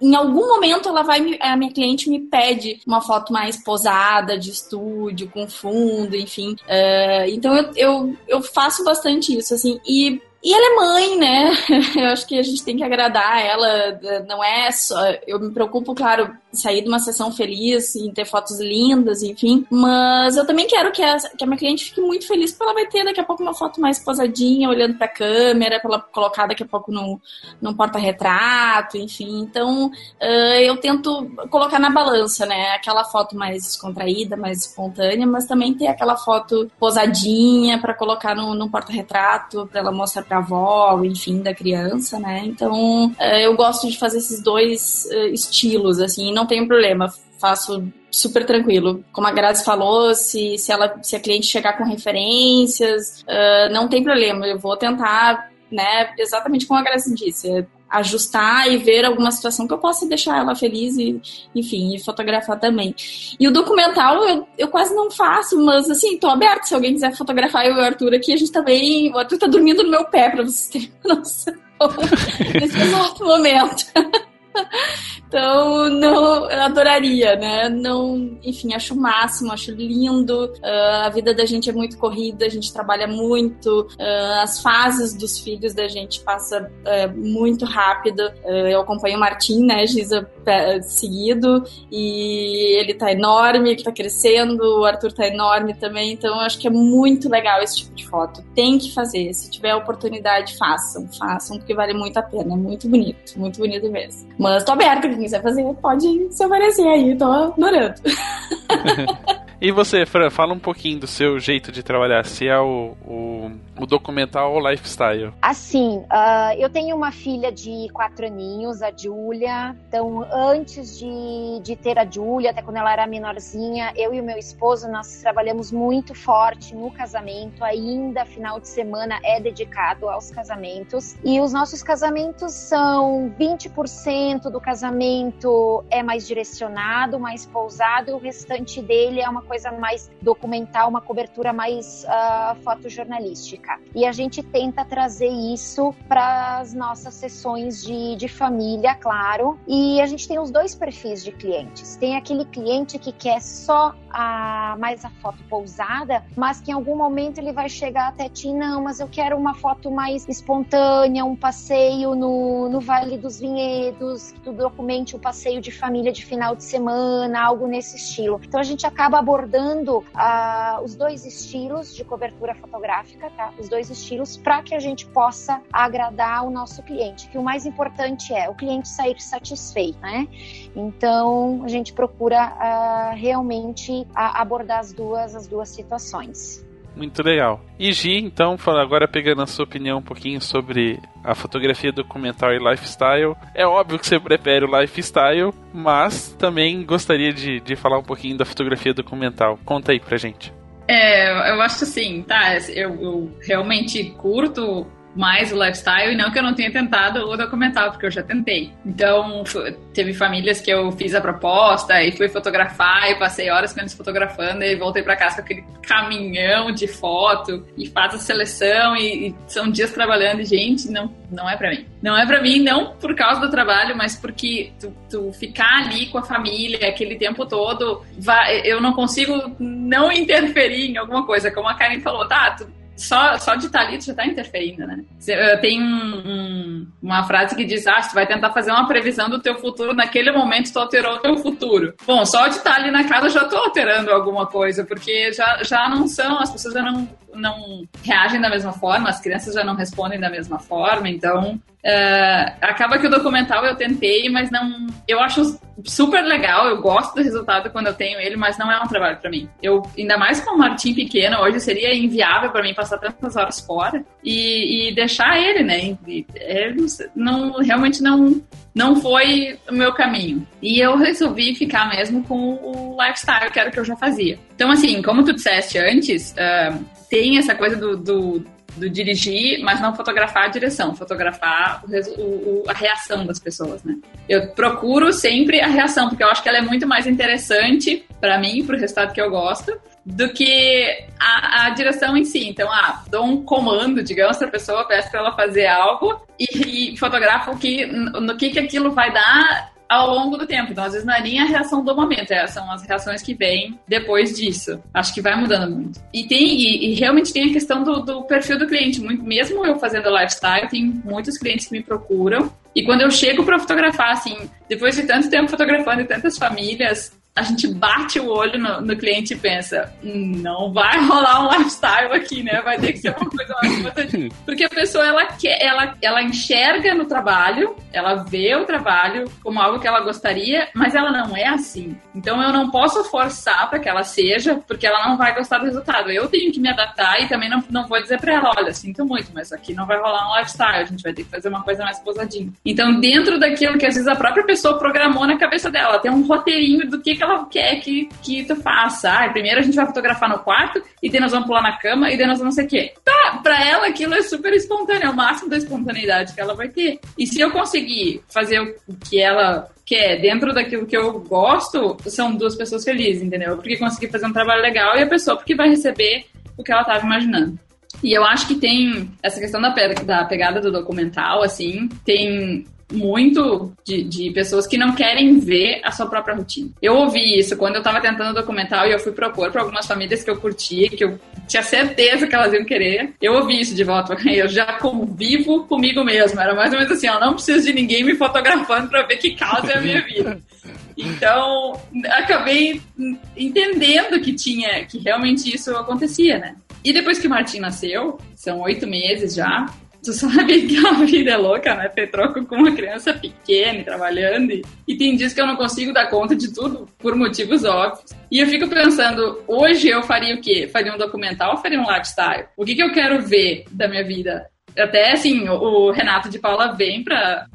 em algum momento ela vai a minha cliente me pede uma foto mais posada de estúdio com fundo, enfim. Uh, então eu, eu, eu faço bastante isso assim e e ela é mãe, né? <laughs> Eu acho que a gente tem que agradar ela. Não é só. Eu me preocupo, claro, sair de uma sessão feliz, em ter fotos lindas, enfim. Mas eu também quero que a, que a minha cliente fique muito feliz, porque ela vai ter daqui a pouco uma foto mais posadinha, olhando pra câmera, pra ela colocar daqui a pouco num, num porta-retrato, enfim. Então, uh, eu tento colocar na balança, né? Aquela foto mais descontraída, mais espontânea, mas também ter aquela foto posadinha para colocar no, num porta-retrato, pra ela mostrar pra avó, enfim, da criança, né? Então, uh, eu gosto de fazer esses dois uh, estilos, assim, não tem problema, faço super tranquilo. Como a Grazi falou, se, se, ela, se a cliente chegar com referências, uh, não tem problema, eu vou tentar, né, exatamente como a Grazi disse, ajustar e ver alguma situação que eu possa deixar ela feliz e, enfim, e fotografar também. E o documental eu, eu quase não faço, mas assim, tô aberto. Se alguém quiser fotografar eu e o Arthur aqui, a gente também. O Arthur tá dormindo no meu pé, pra vocês terem noção. <laughs> Nesse exato momento. Então, não, eu adoraria, né? Não, enfim, acho o máximo, acho lindo. Uh, a vida da gente é muito corrida, a gente trabalha muito, uh, as fases dos filhos da gente passa uh, muito rápido. eu acompanho o Martim, né, Giza, seguido, e ele tá enorme, tá crescendo, o Arthur tá enorme também, então eu acho que é muito legal esse tipo de foto. Tem que fazer, se tiver oportunidade, façam, façam, porque vale muito a pena, é muito bonito, muito bonito mesmo. Mas tô aberta, quem quiser fazer, pode se oferecer aí, tô adorando. <laughs> E você, Fran, fala um pouquinho do seu jeito de trabalhar, se é o, o, o documental ou lifestyle. Assim, uh, eu tenho uma filha de quatro aninhos, a Júlia. Então, antes de, de ter a Júlia, até quando ela era menorzinha, eu e o meu esposo, nós trabalhamos muito forte no casamento. Ainda final de semana é dedicado aos casamentos. E os nossos casamentos são 20% do casamento é mais direcionado, mais pousado, e o restante dele é uma coisa mais documental, uma cobertura mais uh, fotojornalística. E a gente tenta trazer isso para as nossas sessões de, de família, claro. E a gente tem os dois perfis de clientes. Tem aquele cliente que quer só a, mais a foto pousada, mas que em algum momento ele vai chegar até ti, não, mas eu quero uma foto mais espontânea, um passeio no, no Vale dos Vinhedos, que tu documente um passeio de família de final de semana, algo nesse estilo. Então a gente acaba abordando abordando uh, os dois estilos de cobertura fotográfica, tá? Os dois estilos para que a gente possa agradar o nosso cliente. Que o mais importante é o cliente sair satisfeito, né? Então a gente procura uh, realmente abordar as duas as duas situações. Muito legal. E Gi, então, agora pegando a sua opinião um pouquinho sobre a fotografia documental e lifestyle. É óbvio que você prefere o lifestyle, mas também gostaria de, de falar um pouquinho da fotografia documental. Conta aí pra gente. É, eu acho assim, tá, eu, eu realmente curto mais o lifestyle e não que eu não tenha tentado o documental, porque eu já tentei. Então, teve famílias que eu fiz a proposta e fui fotografar e passei horas menos fotografando e voltei para casa com aquele caminhão de foto e faz a seleção e, e são dias trabalhando e, gente, não, não é para mim. Não é para mim, não por causa do trabalho, mas porque tu, tu, ficar ali com a família aquele tempo todo, vai, eu não consigo não interferir em alguma coisa. Como a Karen falou, tá, tu só, só de estar ali já está interferindo, né? Tem um, um, uma frase que diz, ah, tu vai tentar fazer uma previsão do teu futuro, naquele momento tu alterou o teu futuro. Bom, só de estar ali na casa já estou alterando alguma coisa, porque já, já não são, as pessoas já não não reagem da mesma forma, as crianças já não respondem da mesma forma, então Uh, acaba que o documental eu tentei, mas não. Eu acho super legal, eu gosto do resultado quando eu tenho ele, mas não é um trabalho para mim. Eu, ainda mais com o Martim pequeno, hoje seria inviável para mim passar tantas horas fora e, e deixar ele, né? É, não, realmente não, não foi o meu caminho. E eu resolvi ficar mesmo com o lifestyle, que era o que eu já fazia. Então, assim, como tu disseste antes, uh, tem essa coisa do, do do dirigir, mas não fotografar a direção, fotografar o, o, a reação das pessoas, né? Eu procuro sempre a reação, porque eu acho que ela é muito mais interessante para mim, para o resultado que eu gosto, do que a, a, direção em si. Então, ah, dou um comando, digamos, para a pessoa, peço para ela fazer algo e, e fotografo que, no que, que aquilo vai dar ao longo do tempo. Então, às vezes, não é nem a reação do momento, é, são as reações que vêm depois disso. Acho que vai mudando muito. E tem e, e realmente tem a questão do, do, perfil do cliente. Muito, mesmo eu fazendo lifestyle, tem muitos clientes que me procuram. E quando eu chego para fotografar, assim, depois de tanto tempo fotografando e tantas famílias, a gente bate o olho no, no, cliente e pensa, não vai rolar um lifestyle aqui, né? Vai ter que ser uma coisa mais <laughs> Porque a pessoa, ela, quer, ela, ela enxerga no trabalho, ela vê o trabalho como algo que ela gostaria, mas ela não é assim. Então eu não posso forçar para que ela seja, porque ela não vai gostar do resultado. Eu tenho que me adaptar e também não, não vou dizer para ela, olha, sinto muito, mas aqui não vai rolar um lifestyle, a gente vai ter que fazer uma coisa mais posadinha. Então, dentro daquilo que às vezes a própria pessoa programou na cabeça dela, tem um roteirinho do que, que ela quer que, que tu faça. Ah, primeiro a gente vai fotografar no quarto, e daí nós vamos pular na cama, e daí nós vamos não sei o quê. Tá, pra ela aquilo é super espontâneo, é o máximo da espontaneidade que ela vai ter. E se eu conseguir fazer o que ela quer dentro daquilo que eu gosto, são duas pessoas felizes, entendeu? Porque consegui fazer um trabalho legal e a pessoa porque vai receber o que ela estava imaginando. E eu acho que tem essa questão da, pe da pegada do documental, assim, tem muito de, de, pessoas que não querem ver a sua própria rotina. Eu ouvi isso quando eu estava tentando documental e eu fui propor para algumas famílias que eu curtia, que eu tinha certeza que elas iam querer. Eu ouvi isso de volta. <laughs> Eu já convivo comigo mesmo. Era mais ou menos assim: eu não preciso de ninguém me fotografando para ver que causa é a minha vida. Então, acabei entendendo que tinha, que realmente isso acontecia, né? E depois que o Martim nasceu, são oito meses já, Tu sabe que a vida é louca, né? Ter troco com uma criança pequena trabalhando. E, e tem dias que eu não consigo dar conta de tudo, por motivos óbvios. E eu fico pensando, hoje eu faria o quê? Faria um documental ou faria um lifestyle? O que, que eu quero ver da minha vida? Até assim, o, Renato de Paula vem pra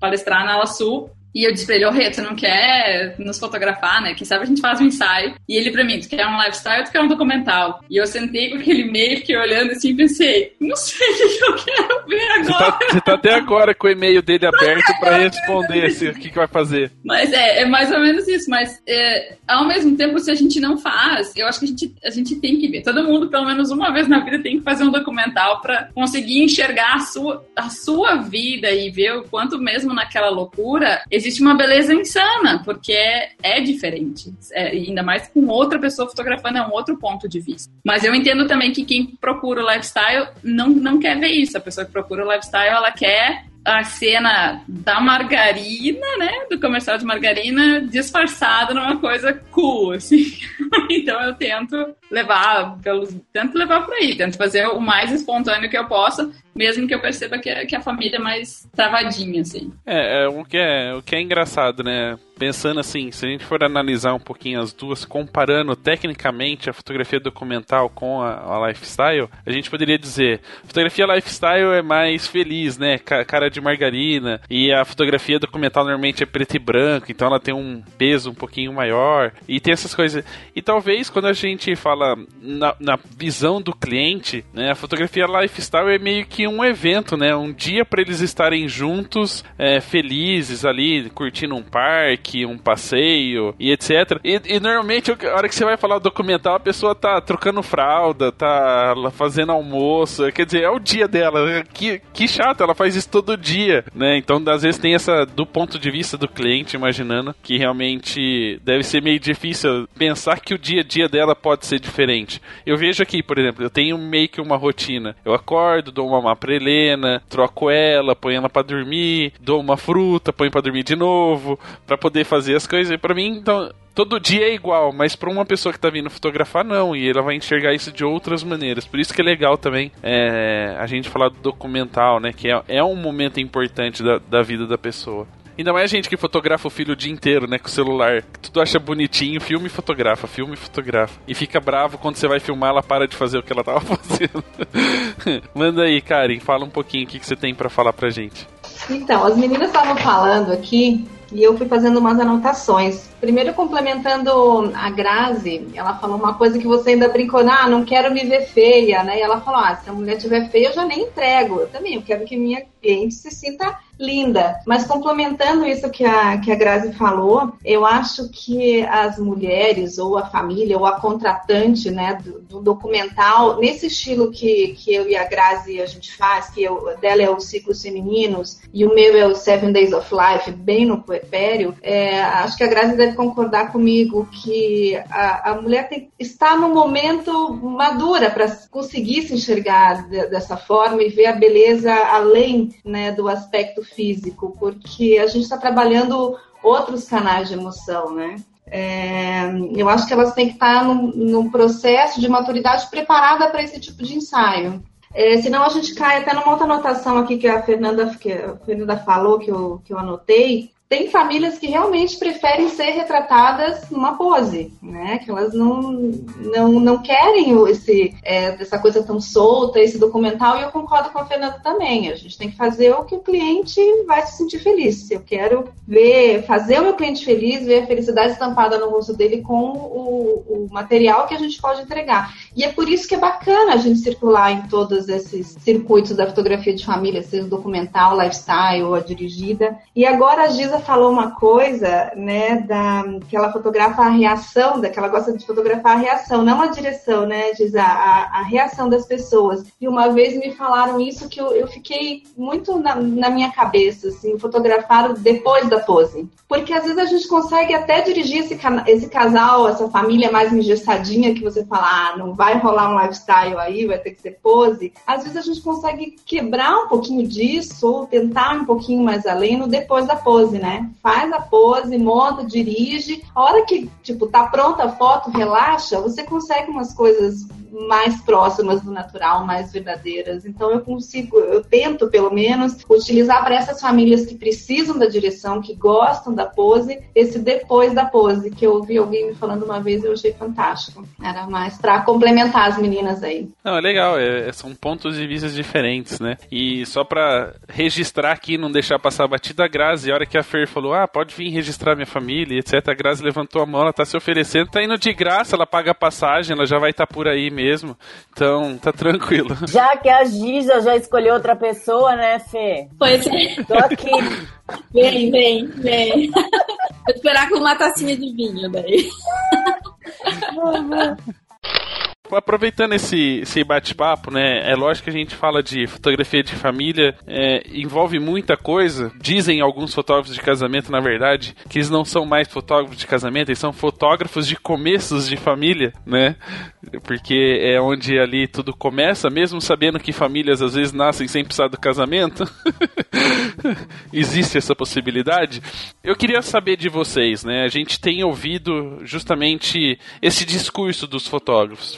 palestrar na Ala Sul e eu disse pra ele, ô Rê, tu não quer nos fotografar, né? Quem sabe a gente faz um ensaio. E ele pra mim, tu quer um lifestyle ou tu quer um documental? E eu sentei com aquele e-mail, fiquei olhando assim e pensei, não sei o <laughs> que eu quero ver agora. Você tá, você tá até agora com o e-mail dele aberto pra responder assim, o que, que vai fazer. Mas é, é mais ou menos isso. Mas é, ao mesmo tempo, se a gente não faz, eu acho que a gente, a gente tem que ver. Todo mundo, pelo menos uma vez na vida, tem que fazer um documental pra conseguir enxergar a sua, a sua vida e ver o quanto mesmo naquela loucura existe uma beleza insana, porque é, é diferente. É, ainda mais com outra pessoa fotografando, é um outro ponto de vista. Mas eu entendo também que quem procura o lifestyle não, não quer ver isso. A pessoa que procura o lifestyle, ela quer a cena da margarina, né? Do comercial de margarina disfarçada numa coisa cool, assim. <laughs> então eu tento levar pelos. Tento levar por aí, tento fazer o mais espontâneo que eu possa, mesmo que eu perceba que, é, que a família é mais travadinha, assim. É, é, o, que é o que é engraçado, né? Pensando assim, se a gente for analisar um pouquinho as duas, comparando tecnicamente a fotografia documental com a, a lifestyle, a gente poderia dizer, fotografia lifestyle é mais feliz, né? Cara de margarina, e a fotografia documental normalmente é preto e branco, então ela tem um peso um pouquinho maior, e tem essas coisas. E talvez quando a gente fala na, na visão do cliente, né? A fotografia lifestyle é meio que um evento, né? Um dia para eles estarem juntos, é, felizes ali, curtindo um parque, um passeio e etc. E, e, normalmente, a hora que você vai falar o documental, a pessoa tá trocando fralda, tá fazendo almoço, quer dizer, é o dia dela. Que, que chato, ela faz isso todo dia, né? Então, às vezes tem essa, do ponto de vista do cliente, imaginando que realmente deve ser meio difícil pensar que o dia a dia dela pode ser diferente. Eu vejo aqui, por exemplo, eu tenho meio que uma rotina. Eu acordo, dou uma lá pra Helena, troco ela, põe ela pra dormir, dou uma fruta, põe pra dormir de novo, pra poder fazer as coisas. E pra mim, então, todo dia é igual, mas para uma pessoa que tá vindo fotografar, não. E ela vai enxergar isso de outras maneiras. Por isso que é legal também é, a gente falar do documental, né? Que é, é um momento importante da, da vida da pessoa. Ainda mais gente que fotografa o filho o dia inteiro, né? Com o celular. Tudo acha bonitinho, filme e fotografa, filme e fotografa. E fica bravo quando você vai filmar, ela para de fazer o que ela tava <laughs> fazendo. Manda aí, Karen, fala um pouquinho o que, que você tem para falar pra gente. Então, as meninas estavam falando aqui e eu fui fazendo umas anotações. Primeiro, complementando a Grazi, ela falou uma coisa que você ainda brincou, ah, não quero me ver feia, né? E ela falou, ah, se a mulher estiver feia, eu já nem entrego. Eu também, eu quero que minha cliente se sinta linda. Mas complementando isso que a, que a Grazi falou, eu acho que as mulheres, ou a família, ou a contratante, né, do, do documental, nesse estilo que, que eu e a Grazi a gente faz, que eu, dela é os ciclos femininos, e o meu é o Seven Days of Life, bem no puerpério, é, acho que a Grazi deve concordar comigo que a, a mulher tem, está no momento madura para conseguir se enxergar de, dessa forma e ver a beleza além né, do aspecto físico, porque a gente está trabalhando outros canais de emoção, né? É, eu acho que elas têm que estar num, num processo de maturidade preparada para esse tipo de ensaio. É, senão a gente cai até numa outra anotação aqui que a Fernanda, que a Fernanda falou, que eu, que eu anotei, tem famílias que realmente preferem ser retratadas numa pose, né? Que elas não, não, não querem esse, é, essa coisa tão solta, esse documental, e eu concordo com a Fernanda também. A gente tem que fazer o que o cliente vai se sentir feliz. Eu quero ver, fazer o meu cliente feliz, ver a felicidade estampada no rosto dele com o, o material que a gente pode entregar. E é por isso que é bacana a gente circular em todos esses circuitos da fotografia de família, seja documental, lifestyle, a dirigida. E agora a Giza falou uma coisa, né, da, que ela fotografa a reação, da, que ela gosta de fotografar a reação, não a direção, né, diz a, a, a reação das pessoas. E uma vez me falaram isso que eu, eu fiquei muito na, na minha cabeça, assim, fotografar depois da pose. Porque às vezes a gente consegue até dirigir esse, esse casal, essa família mais engessadinha que você fala, ah, não vai rolar um lifestyle aí, vai ter que ser pose. Às vezes a gente consegue quebrar um pouquinho disso ou tentar um pouquinho mais além no depois da pose, né? Faz a pose, monta, dirige. A hora que, tipo, tá pronta a foto, relaxa, você consegue umas coisas mais próximas do natural, mais verdadeiras. Então eu consigo, eu tento pelo menos utilizar para essas famílias que precisam da direção, que gostam da pose, esse depois da pose, que eu ouvi alguém me falando uma vez eu achei fantástico. Era mais para complementar as meninas aí. Não, é legal, é, são pontos de vista diferentes, né? E só para registrar aqui, não deixar passar a batida, a Grazi, a hora que a Fer falou, ah, pode vir registrar minha família, etc. A Grazi levantou a mão, ela tá se oferecendo, tá indo de graça, ela paga a passagem, ela já vai estar tá por aí mesmo mesmo. Então, tá tranquilo. <laughs> Já que a Giza já escolheu outra pessoa, né, Fê? Pois é. Tô aqui. Vem, vem, vem. Vou esperar com uma tacinha de vinho daí. aproveitando esse, esse bate-papo, né? É lógico que a gente fala de fotografia de família, é, envolve muita coisa. Dizem alguns fotógrafos de casamento, na verdade, que eles não são mais fotógrafos de casamento, eles são fotógrafos de começos de família, né? Porque é onde ali tudo começa, mesmo sabendo que famílias às vezes nascem sem precisar do casamento. <laughs> Existe essa possibilidade. Eu queria saber de vocês, né? A gente tem ouvido justamente esse discurso dos fotógrafos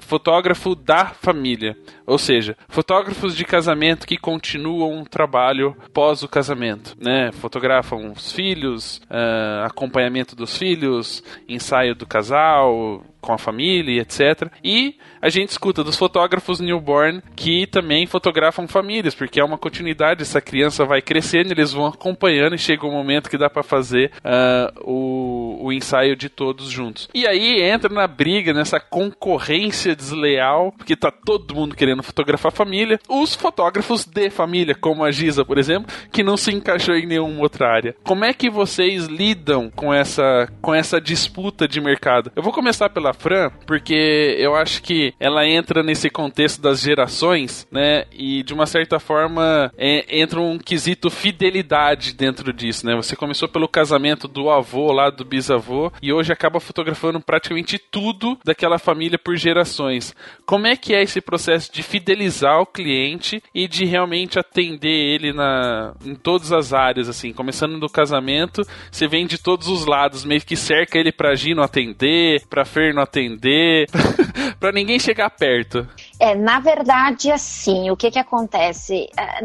fotógrafo da família. Ou seja, fotógrafos de casamento que continuam o trabalho pós o casamento, né? Fotografam os filhos, uh, acompanhamento dos filhos, ensaio do casal, com a família, etc. E a gente escuta dos fotógrafos newborn que também fotografam famílias, porque é uma continuidade, essa criança vai crescendo, eles vão acompanhando e chega um momento que dá para fazer uh, o, o ensaio de todos juntos. E aí entra na briga, nessa concorrência desleal, porque tá todo mundo querendo fotografar família, os fotógrafos de família, como a Giza, por exemplo, que não se encaixou em nenhuma outra área. Como é que vocês lidam com essa, com essa disputa de mercado? Eu vou começar pela Fran, porque eu acho que ela entra nesse contexto das gerações, né? E de uma certa forma é, entra um quesito fidelidade dentro disso, né? Você começou pelo casamento do avô lá, do bisavô, e hoje acaba fotografando praticamente tudo daquela família por gerações. Como é que é esse processo de fidelizar o cliente e de realmente atender ele na, em todas as áreas, assim, começando do casamento, você vem de todos os lados, meio que cerca ele pra Gi não atender, pra Fer não atender, <laughs> pra ninguém chegar perto. É, na verdade, assim, o que que acontece? É,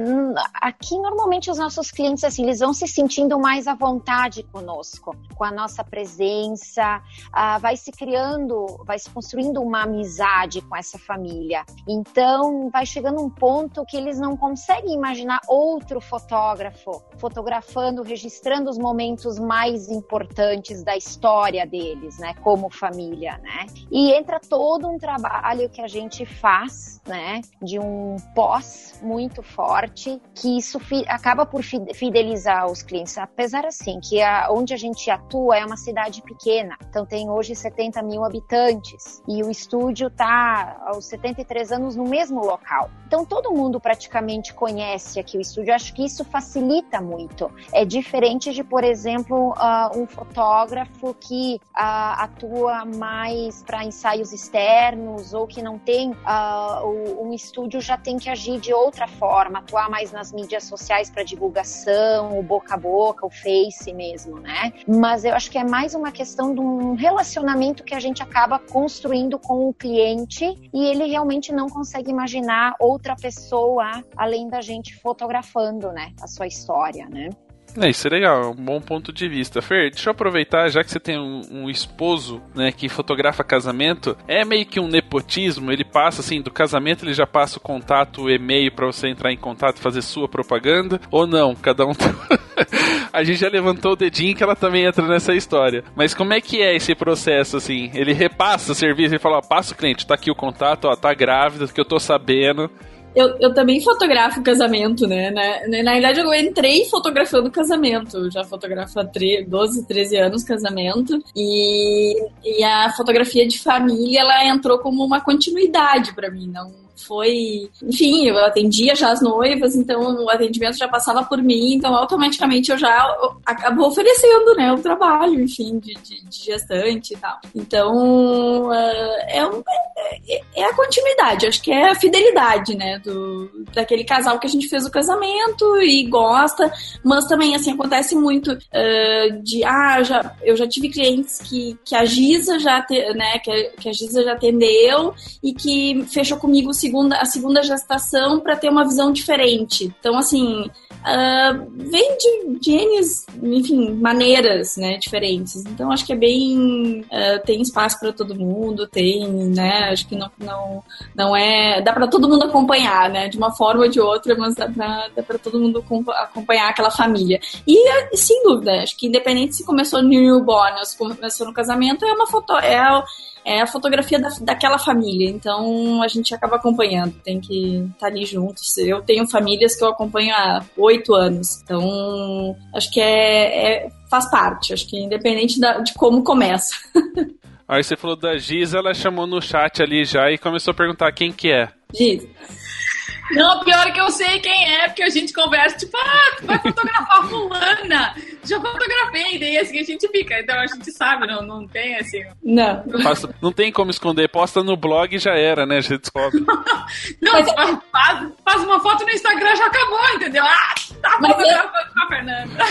aqui, normalmente, os nossos clientes, assim, eles vão se sentindo mais à vontade conosco, com a nossa presença, uh, vai se criando, vai se construindo uma amizade com essa família. Então, vai chegando um ponto que eles não conseguem imaginar outro fotógrafo fotografando, registrando os momentos mais importantes da história deles, né, como família, né? E entra todo um trabalho que a gente faz faz, né, de um pós muito forte, que isso acaba por fidelizar os clientes. Apesar assim, que a, onde a gente atua é uma cidade pequena, então tem hoje 70 mil habitantes e o estúdio está aos 73 anos no mesmo local. Então todo mundo praticamente conhece aqui o estúdio. acho que isso facilita muito. É diferente de, por exemplo, uh, um fotógrafo que uh, atua mais para ensaios externos ou que não tem uh, uh, um estúdio já tem que agir de outra forma, atuar mais nas mídias sociais para divulgação, o boca a boca, o Face mesmo, né? Mas eu acho que é mais uma questão de um relacionamento que a gente acaba construindo com o cliente e ele realmente não consegue imaginar outra pessoa além da gente fotografando, né, a sua história, né? É, isso é legal, é um bom ponto de vista. Fer, deixa eu aproveitar, já que você tem um, um, esposo, né, que fotografa casamento, é meio que um nepotismo, ele passa assim, do casamento ele já passa o contato, o e-mail para você entrar em contato e fazer sua propaganda, ou não? Cada um <laughs> A gente já levantou o dedinho que ela também entra nessa história. Mas como é que é esse processo, assim? Ele repassa o serviço, ele fala, ó, passa o cliente, tá aqui o contato, ó, tá grávida, que eu tô sabendo. Eu, eu também fotografo casamento, né? Na, na verdade, eu entrei fotografando casamento. Já fotografo há 12, 13 anos casamento. E, e a fotografia de família, ela entrou como uma continuidade para mim. Não, foi. Enfim, eu atendia já as noivas, então o atendimento já passava por mim, então automaticamente eu já acabo oferecendo, né, o trabalho, enfim, de, de, de gestante e tal. Então, uh, é, um, é, é, a continuidade, acho que é a fidelidade, né, do, daquele casal que a gente fez o casamento e gosta, mas também, assim, acontece muito uh, de, ah, já, eu já tive clientes que, que a Giza já, te, né, que a, que a Giza já atendeu e que fechou comigo o segunda, a segunda gestação para ter uma visão diferente. Então, assim, uh, vem de, de enfim, maneiras, né, diferentes. Então, acho que é bem... Uh, tem espaço para todo mundo, tem, né, acho que não, não, não é... Dá para todo mundo acompanhar, né, de uma forma ou de outra, mas dá para todo mundo acompanhar aquela família. E, sem dúvida, acho que independente se começou no newborn ou se começou no casamento, é uma foto... É, é a fotografia da, daquela família. Então a gente acaba acompanhando, tem que estar tá ali juntos. Eu tenho famílias que eu acompanho há oito anos, então acho que é, é, faz parte. Acho que independente da, de como começa. <laughs> Aí você falou da Giz, ela chamou no chat ali já e começou a perguntar quem que é. Giz. Não, pior que eu sei quem é, porque a gente conversa, tipo, ah, tu vai fotografar fulana. Já fotografei, daí assim a gente fica. Então a gente sabe, não, não tem assim. Não. não tem como esconder, posta no blog e já era, né? A gente descobre. <laughs> não, Mas, faz, faz, faz, uma foto no Instagram já acabou, entendeu? Ah, tá fotografando eu, com a Fernanda.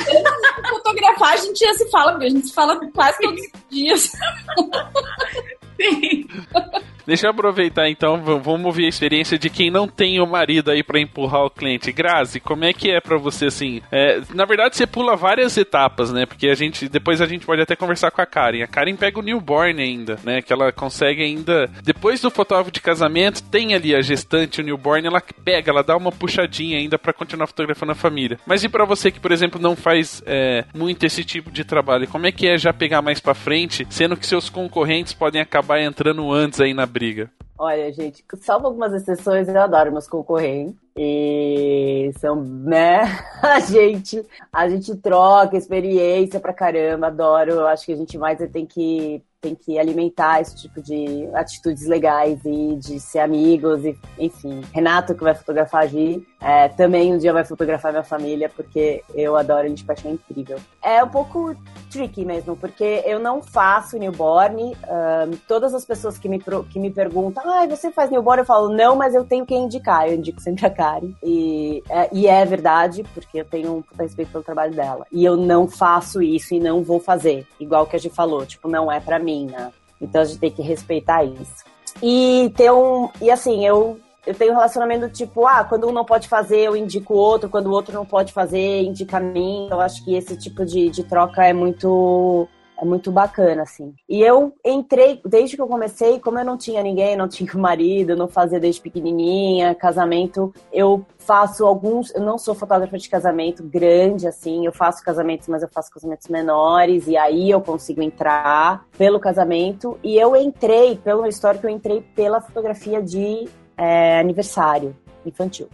fotografar a gente já se fala, porque a gente se fala quase todos os dias. <laughs> Sim. <laughs> Deixa eu aproveitar então, vamos ouvir a experiência de quem não tem o marido aí para empurrar o cliente. Grazi, como é que é para você assim? É, na verdade, você pula várias etapas, né? Porque a gente depois a gente pode até conversar com a Karen. A Karen pega o newborn ainda, né? Que ela consegue ainda depois do fotógrafo de casamento tem ali a gestante, o newborn, ela pega, ela dá uma puxadinha ainda para continuar fotografando a família. Mas e para você que, por exemplo, não faz é, muito esse tipo de trabalho, como é que é já pegar mais para frente, sendo que seus concorrentes podem acabar entrando antes aí na briga? Olha, gente, salvo algumas exceções, eu adoro meus concorrentes. E são, né? <laughs> A gente, a gente troca experiência pra caramba, adoro. Acho que a gente mais tem que tem que alimentar esse tipo de atitudes legais e de ser amigos, e, enfim. Renato, que vai fotografar a Gi, é, também um dia vai fotografar minha família, porque eu adoro ele de paixão incrível. É um pouco tricky mesmo, porque eu não faço newborn. Todas as pessoas que me, que me perguntam, ah, você faz newborn? Eu falo, não, mas eu tenho quem indicar. Eu indico sempre a Karen. E é, e é verdade, porque eu tenho um respeito pelo trabalho dela. E eu não faço isso e não vou fazer. Igual que a gente falou, tipo, não é para mim, né? Então a gente tem que respeitar isso. E ter um. E assim, eu eu tenho um relacionamento tipo, ah, quando um não pode fazer, eu indico o outro, quando o outro não pode fazer, indica a mim. Eu acho que esse tipo de, de troca é muito é muito bacana, assim. E eu entrei, desde que eu comecei, como eu não tinha ninguém, não tinha <laughs> marido, não fazia desde pequenininha, casamento, eu faço alguns, eu não sou fotógrafa de casamento grande, assim, eu faço casamentos, mas eu faço casamentos menores, e aí eu consigo entrar pelo casamento. E eu entrei, pelo histórico, eu entrei pela fotografia de é, aniversário infantil.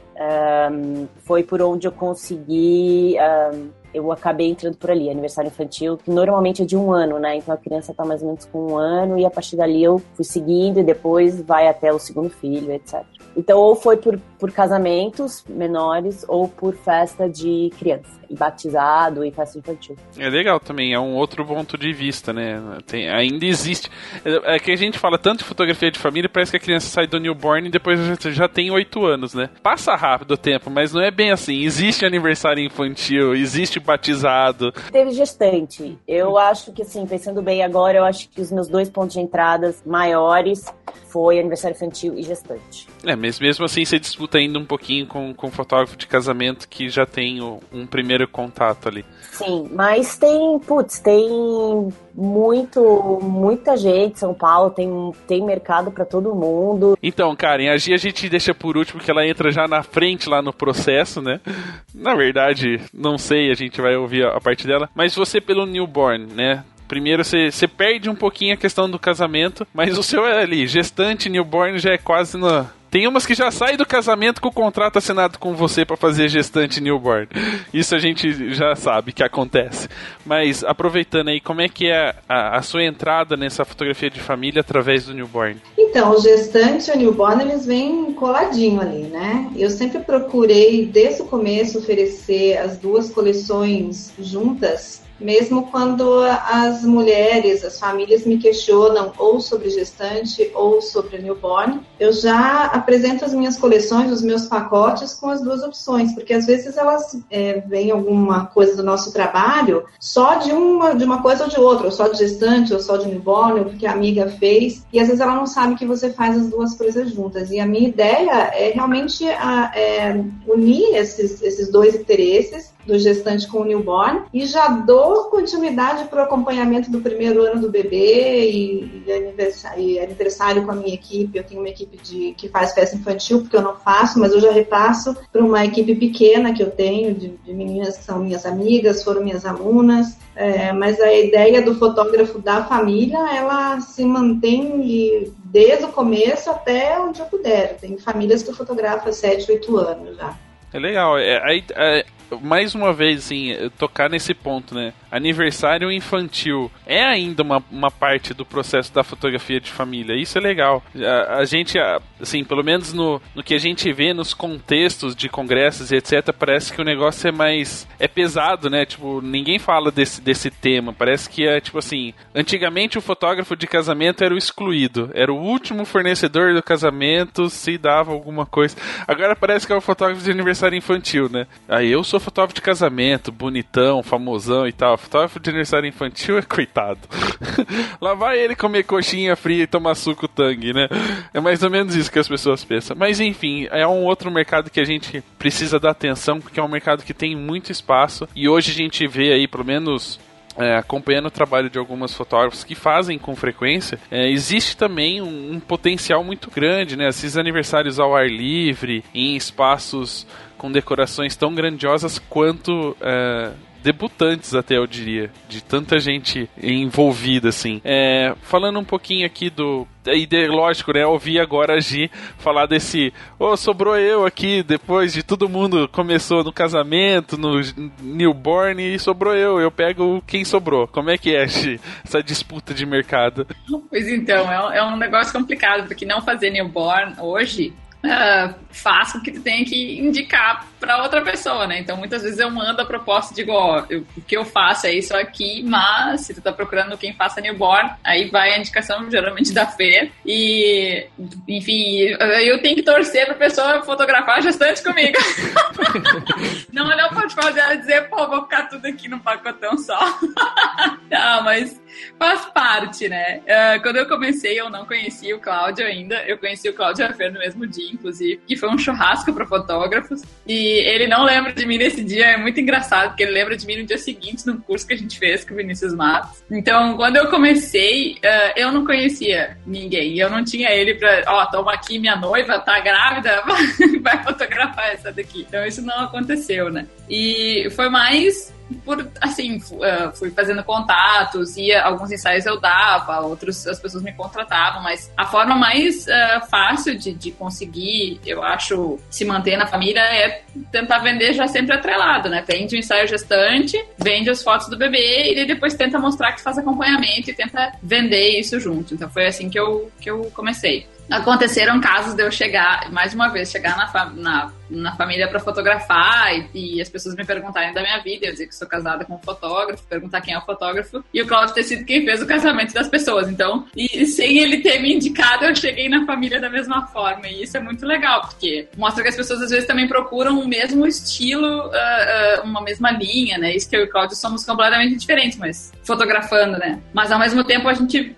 Um, foi por onde eu consegui. Um, eu acabei entrando por ali, aniversário infantil, que normalmente é de um ano, né? Então a criança tá mais ou menos com um ano, e a partir dali eu fui seguindo e depois vai até o segundo filho, etc. Então, ou foi por, por casamentos menores ou por festa de criança, batizado e festa infantil. É legal também, é um outro ponto de vista, né? Tem, ainda existe. É, que a gente fala tanto de fotografia de família, parece que a criança sai do newborn e depois já, já tem oito anos, né? Passa rápido o tempo, mas não é bem assim. Existe aniversário infantil, existe batizado. Teve gestante. Eu acho que, assim, pensando bem agora, eu acho que os meus dois pontos de entradas maiores foi aniversário infantil e gestante. É, mas mesmo assim você disputa ainda um pouquinho com, com o fotógrafo de casamento que já tem um primeiro contato ali. Sim, mas tem, putz, tem muito, muita gente São Paulo, tem, tem mercado para todo mundo. Então, Karen, a Gia a gente deixa por último que ela entra já na frente lá no processo, né? Na verdade, não sei, a gente vai ouvir a parte dela, mas você pelo newborn, né? Primeiro você, você perde um pouquinho a questão do casamento, mas o seu é ali, gestante, newborn já é quase no, tem umas que já saem do casamento com o contrato assinado com você para fazer gestante newborn. Isso a gente já sabe que acontece. Mas aproveitando aí, como é que é a, a sua entrada nessa fotografia de família através do newborn? Então, o gestante e o newborn, eles vêm coladinho ali, né? Eu sempre procurei, desde o começo, oferecer as duas coleções juntas mesmo quando as mulheres, as famílias me questionam ou sobre gestante ou sobre newborn, eu já apresento as minhas coleções, os meus pacotes com as duas opções, porque às vezes elas é, veem alguma coisa do nosso trabalho só de uma, de uma coisa ou de outra, ou só de gestante, ou só de newborn, ou porque a amiga fez, e às vezes ela não sabe que você faz as duas coisas juntas. E a minha ideia é realmente a, é, unir esses, esses dois interesses do gestante com o newborn e já dou continuidade para o acompanhamento do primeiro ano do bebê e, e, aniversário, e, aniversário, com a minha equipe. Eu tenho uma equipe de, que faz festa infantil, porque eu não faço, mas eu já repasso para uma equipe pequena que eu tenho, de, de, meninas que são minhas amigas, foram minhas alunas. É, mas a ideia do fotógrafo da família, ela se mantém desde o começo até onde eu puder. Tem famílias que eu fotografo há 7, 8 anos já. É legal. É, é, mais uma vez, assim, tocar nesse ponto, né? Aniversário infantil é ainda uma, uma parte do processo da fotografia de família. Isso é legal. A, a gente, assim, pelo menos no, no que a gente vê nos contextos de congressos e etc., parece que o negócio é mais. é pesado, né? Tipo, ninguém fala desse, desse tema. Parece que é, tipo assim, antigamente o fotógrafo de casamento era o excluído. Era o último fornecedor do casamento se dava alguma coisa. Agora parece que é o fotógrafo de aniversário infantil, né? Aí eu sou fotógrafo de casamento, bonitão, famosão e tal. Fotógrafo de aniversário infantil é coitado. <laughs> Lá vai ele comer coxinha fria e tomar suco tangue, né? É mais ou menos isso que as pessoas pensam. Mas enfim, é um outro mercado que a gente precisa dar atenção, porque é um mercado que tem muito espaço. E hoje a gente vê aí, pelo menos é, acompanhando o trabalho de algumas fotógrafos que fazem com frequência, é, existe também um, um, potencial muito grande, né? Esses aniversários ao ar livre, em espaços com decorações tão grandiosas quanto é, debutantes até eu diria, de tanta gente envolvida assim. É, falando um pouquinho aqui do e de, lógico, né? Ouvi agora a Gi falar desse. Ô, oh, sobrou eu aqui depois de todo mundo começou no casamento, no newborn e sobrou eu. Eu pego quem sobrou. Como é que é, Gi, essa disputa de mercado? Pois então, é um, é um negócio complicado, porque não fazer newborn hoje uh, faz com que tu tenha que indicar para outra pessoa, né? Então muitas vezes eu mando a proposta e digo, ó, eu, o que eu faço é isso aqui, mas se tu tá procurando quem faça newborn, aí vai a indicação geralmente da Fê e, enfim, eu tenho que torcer pra pessoa fotografar gestante comigo. <laughs> não, não pode fazer ela dizer, pô, vou ficar tudo aqui num pacotão só. <laughs> tá, mas faz parte, né? Uh, quando eu comecei, eu não conhecia o Cláudio ainda. Eu conheci o Cláudio Fer no mesmo dia, inclusive, que foi um churrasco para fotógrafos. E ele não lembra de mim nesse dia, é muito engraçado, porque ele lembra de mim no dia seguinte, no curso que a gente fez com o Vinícius Matos. Então, quando eu comecei, uh, eu não conhecia ninguém. Eu não tinha ele pra, ó, oh, toma aqui minha noiva, tá grávida, <laughs> vai fotografar essa daqui. Então, isso não aconteceu, né? E foi mais por assim ah, fui fazendo contatos e alguns ensaios eu dava outros as pessoas me contratavam mas a forma mais uh, fácil de, de conseguir eu acho se manter na família é tentar vender já sempre atrelado né? Vende o ensaio gestante vende as fotos do bebê e depois tenta mostrar que faz acompanhamento e tenta vender isso junto. Então foi assim que eu que eu comecei. Aconteceram casos de eu chegar, mais uma vez, chegar na, na, na família para fotografar e, e, as pessoas me perguntarem da minha vida, eu dizer que sou casada com um fotógrafo, perguntar quem é o fotógrafo, e o Claudio ter sido quem fez o casamento das pessoas. Então, e sem ele ter me indicado, eu cheguei na família da mesma forma. E isso é muito legal, porque mostra que as pessoas às vezes também procuram o mesmo estilo, uh, uh, uma mesma linha, né? Isso que eu e o Claudio somos completamente diferentes, mas fotografando, né? Mas ao mesmo tempo a gente, uh,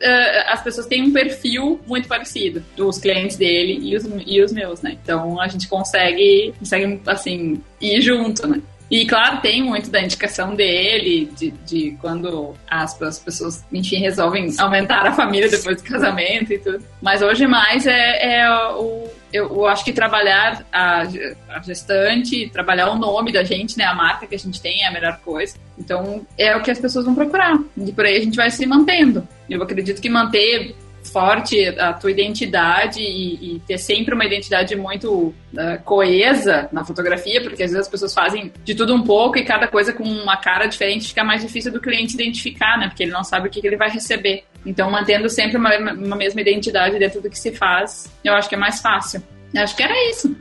as pessoas têm um perfil muito parecido dos clientes dele e os, e os meus, né? Então a gente consegue, consegue, assim, ir junto, né? E claro, tem muito da indicação dele, de, de quando as, as, pessoas, enfim, resolvem aumentar a família depois do casamento e tudo. Mas hoje mais é, é o. Eu, eu, acho que trabalhar a, a, gestante, trabalhar o nome da gente, né? A marca que a gente tem é a melhor coisa. Então é o que as pessoas vão procurar. E por aí a gente vai se mantendo. Eu acredito que manter forte a tua identidade e, e ter sempre uma identidade muito uh, coesa na fotografia, porque às vezes as pessoas fazem de tudo um pouco e cada coisa com uma cara diferente fica mais difícil do cliente identificar, né? Porque ele não sabe o que, que ele vai receber. Então, mantendo sempre uma, uma mesma identidade dentro do que se faz, eu acho que é mais fácil. Eu acho que era isso.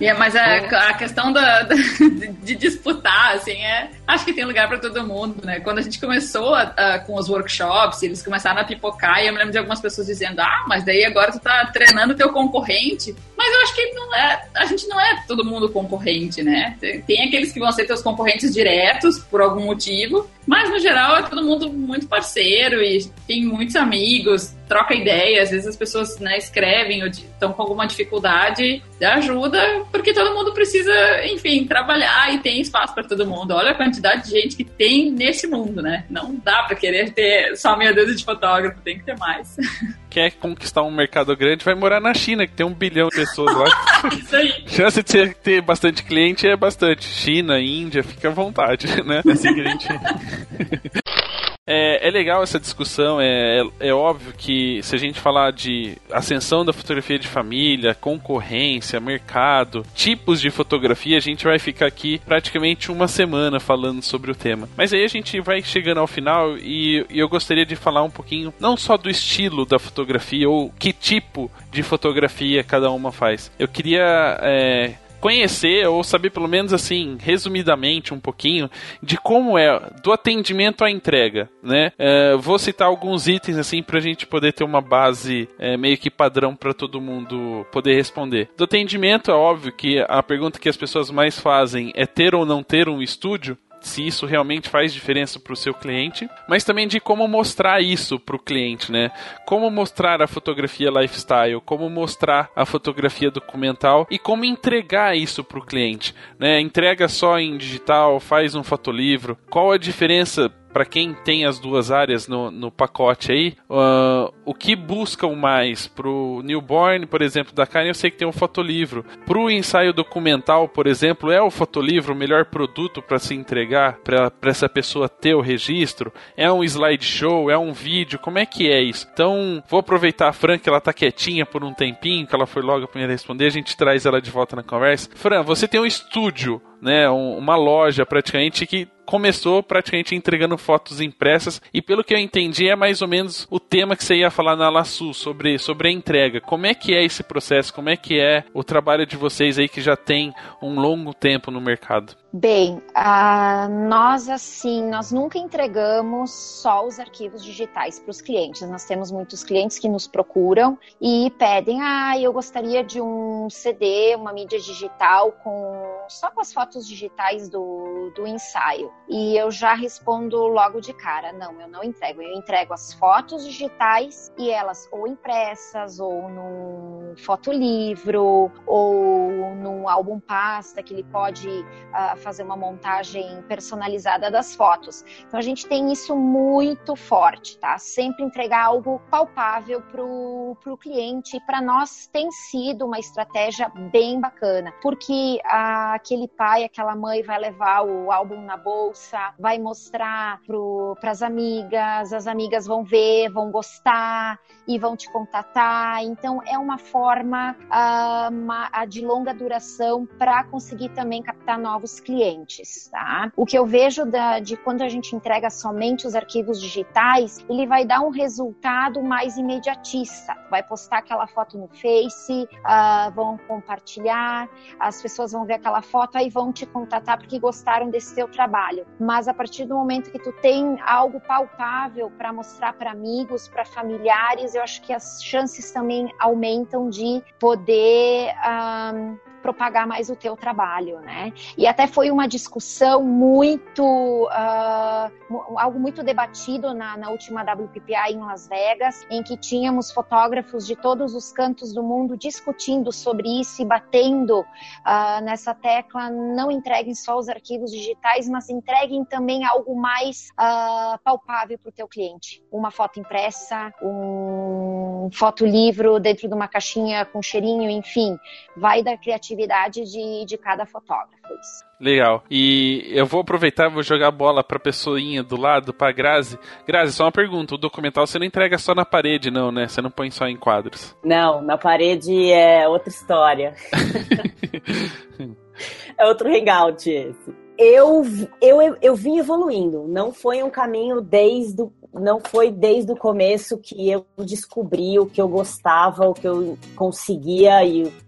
É, mas a, a questão da, da, de disputar, assim, é. Acho que tem lugar para todo mundo, né? Quando a gente começou a, a, com os workshops, eles começaram a pipocar, e eu me lembro de algumas pessoas dizendo: ah, mas daí agora tu tá treinando teu concorrente. Mas eu acho que não é. A gente não é todo mundo concorrente, né? Tem, tem aqueles que vão ser teus concorrentes diretos por algum motivo, mas no geral é todo mundo muito parceiro e tem muitos amigos, troca ideia. Às vezes as pessoas né, escrevem ou estão com alguma dificuldade, ajuda, porque todo mundo precisa, enfim, trabalhar e tem espaço para todo mundo. Olha a quantidade de gente que tem nesse mundo, né? Não dá para querer ter só meia dúzia de fotógrafo, tem que ter mais. <laughs> Quer conquistar um mercado grande vai morar na China, que tem um bilhão de pessoas lá. <laughs> Isso aí. Chance de ter bastante cliente é bastante. China, Índia, fica à vontade, né? É assim que a gente. <laughs> É, é, legal essa discussão, é, é, é, óbvio que se a gente falar de ascensão da fotografia de família, concorrência, mercado, tipos de fotografia, a gente vai ficar aqui praticamente uma semana falando sobre o tema. Mas aí a gente vai chegando ao final e, e eu gostaria de falar um pouquinho, não só do estilo da fotografia ou que tipo de fotografia cada uma faz. Eu queria é, conhecer ou saber pelo menos assim, resumidamente um pouquinho de como é do atendimento à entrega, né? É, vou citar alguns itens assim para a gente poder ter uma base é, meio que padrão para todo mundo poder responder. Do atendimento é óbvio que a pergunta que as pessoas mais fazem é ter ou não ter um estúdio se isso realmente faz diferença para o seu cliente, mas também de como mostrar isso para o cliente, né? Como mostrar a fotografia lifestyle, como mostrar a fotografia documental e como entregar isso para o cliente, né? Entrega só em digital, faz um fotolivro. Qual a diferença para quem tem as duas áreas no, no pacote aí, uh, o que buscam mais pro newborn, por exemplo, da Karen, eu sei que tem um fotolivro. Pro ensaio documental, por exemplo, é o fotolivro o melhor produto para se entregar para essa pessoa ter o registro? É um slideshow? É um vídeo? Como é que é isso? Então, vou aproveitar a Fran que ela tá quietinha por um tempinho, que ela foi logo a primeira a responder, a gente traz ela de volta na conversa. Fran, você tem um estúdio né, uma loja praticamente que começou praticamente entregando fotos impressas e pelo que eu entendi é mais ou menos o tema que você ia falar na Laçu sobre, sobre a entrega. Como é que é esse processo? Como é que é o trabalho de vocês aí que já tem um longo tempo no mercado? Bem, uh, nós assim, nós nunca entregamos só os arquivos digitais para os clientes. Nós temos muitos clientes que nos procuram e pedem, ah, eu gostaria de um CD, uma mídia digital com só com as fotos digitais do, do ensaio. E eu já respondo logo de cara, não, eu não entrego. Eu entrego as fotos digitais e elas ou impressas ou num fotolivro ou num álbum pasta que ele pode uh, fazer uma montagem personalizada das fotos. Então a gente tem isso muito forte, tá? Sempre entregar algo palpável pro, pro cliente. E para nós tem sido uma estratégia bem bacana, porque uh, aquele pai, aquela mãe vai levar o álbum na bolsa, vai mostrar para as amigas, as amigas vão ver, vão gostar e vão te contatar. Então é uma forma uh, uma, de longa duração para conseguir também captar novos clientes clientes, tá? O que eu vejo da, de quando a gente entrega somente os arquivos digitais, ele vai dar um resultado mais imediatista. Vai postar aquela foto no Face, uh, vão compartilhar, as pessoas vão ver aquela foto aí vão te contatar porque gostaram desse teu trabalho. Mas a partir do momento que tu tem algo palpável para mostrar para amigos, para familiares, eu acho que as chances também aumentam de poder um, ah, propagar mais o teu trabalho, né? E até foi uma discussão muito, uh, algo muito debatido na, na última WPPI em Las Vegas, em que tínhamos fotógrafos de todos os cantos do mundo discutindo sobre isso e batendo uh, nessa tecla, não entreguem só os arquivos digitais, mas entreguem também algo mais uh, palpável para o teu cliente. Uma foto impressa, um fotolivro dentro de uma caixinha com cheirinho, enfim, vai da criatividade criatividade de, de cada fotógrafo. Isso. Legal. E eu vou aproveitar vou jogar a bola pra pessoinha do lado, pra Grazi. Grazi, só uma pergunta: o documental você não entrega só na parede, não, né? Você não põe só em quadros. Não, na parede é outra história. <laughs> é outro hangout esse. Eu, eu, eu vim evoluindo, não foi um caminho desde o não foi desde o começo que eu descobri o que eu gostava, o que eu conseguia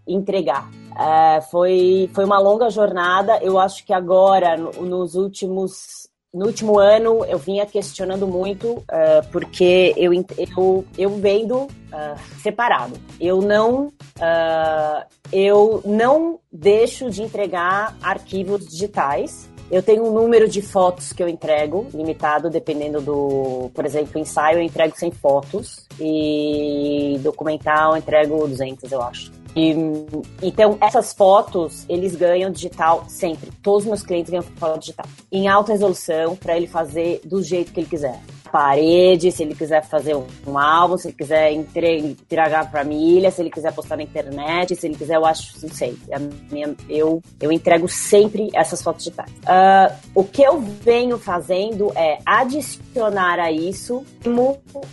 entregar. É, foi, foi uma longa jornada. Eu acho que agora, no, nos últimos no último ano eu vinha questionando muito uh, porque eu, eu, eu vendo uh, separado. Eu não uh, eu não deixo de entregar arquivos digitais eu tenho um número de fotos que eu entrego, limitado, dependendo do. Por exemplo, ensaio eu entrego 100 fotos e documental eu entrego 200, eu acho. Então, essas fotos, eles ganham digital sempre. Todos os meus clientes ganham foto digital. Em alta resolução, para ele fazer do jeito que ele quiser parede, se ele quiser fazer um álbum, se ele quiser entregar para família, se ele quiser postar na internet, se ele quiser, eu acho, não sei. Minha, eu, eu entrego sempre essas fotos digitais. Uh, o que eu venho fazendo é adicionar a isso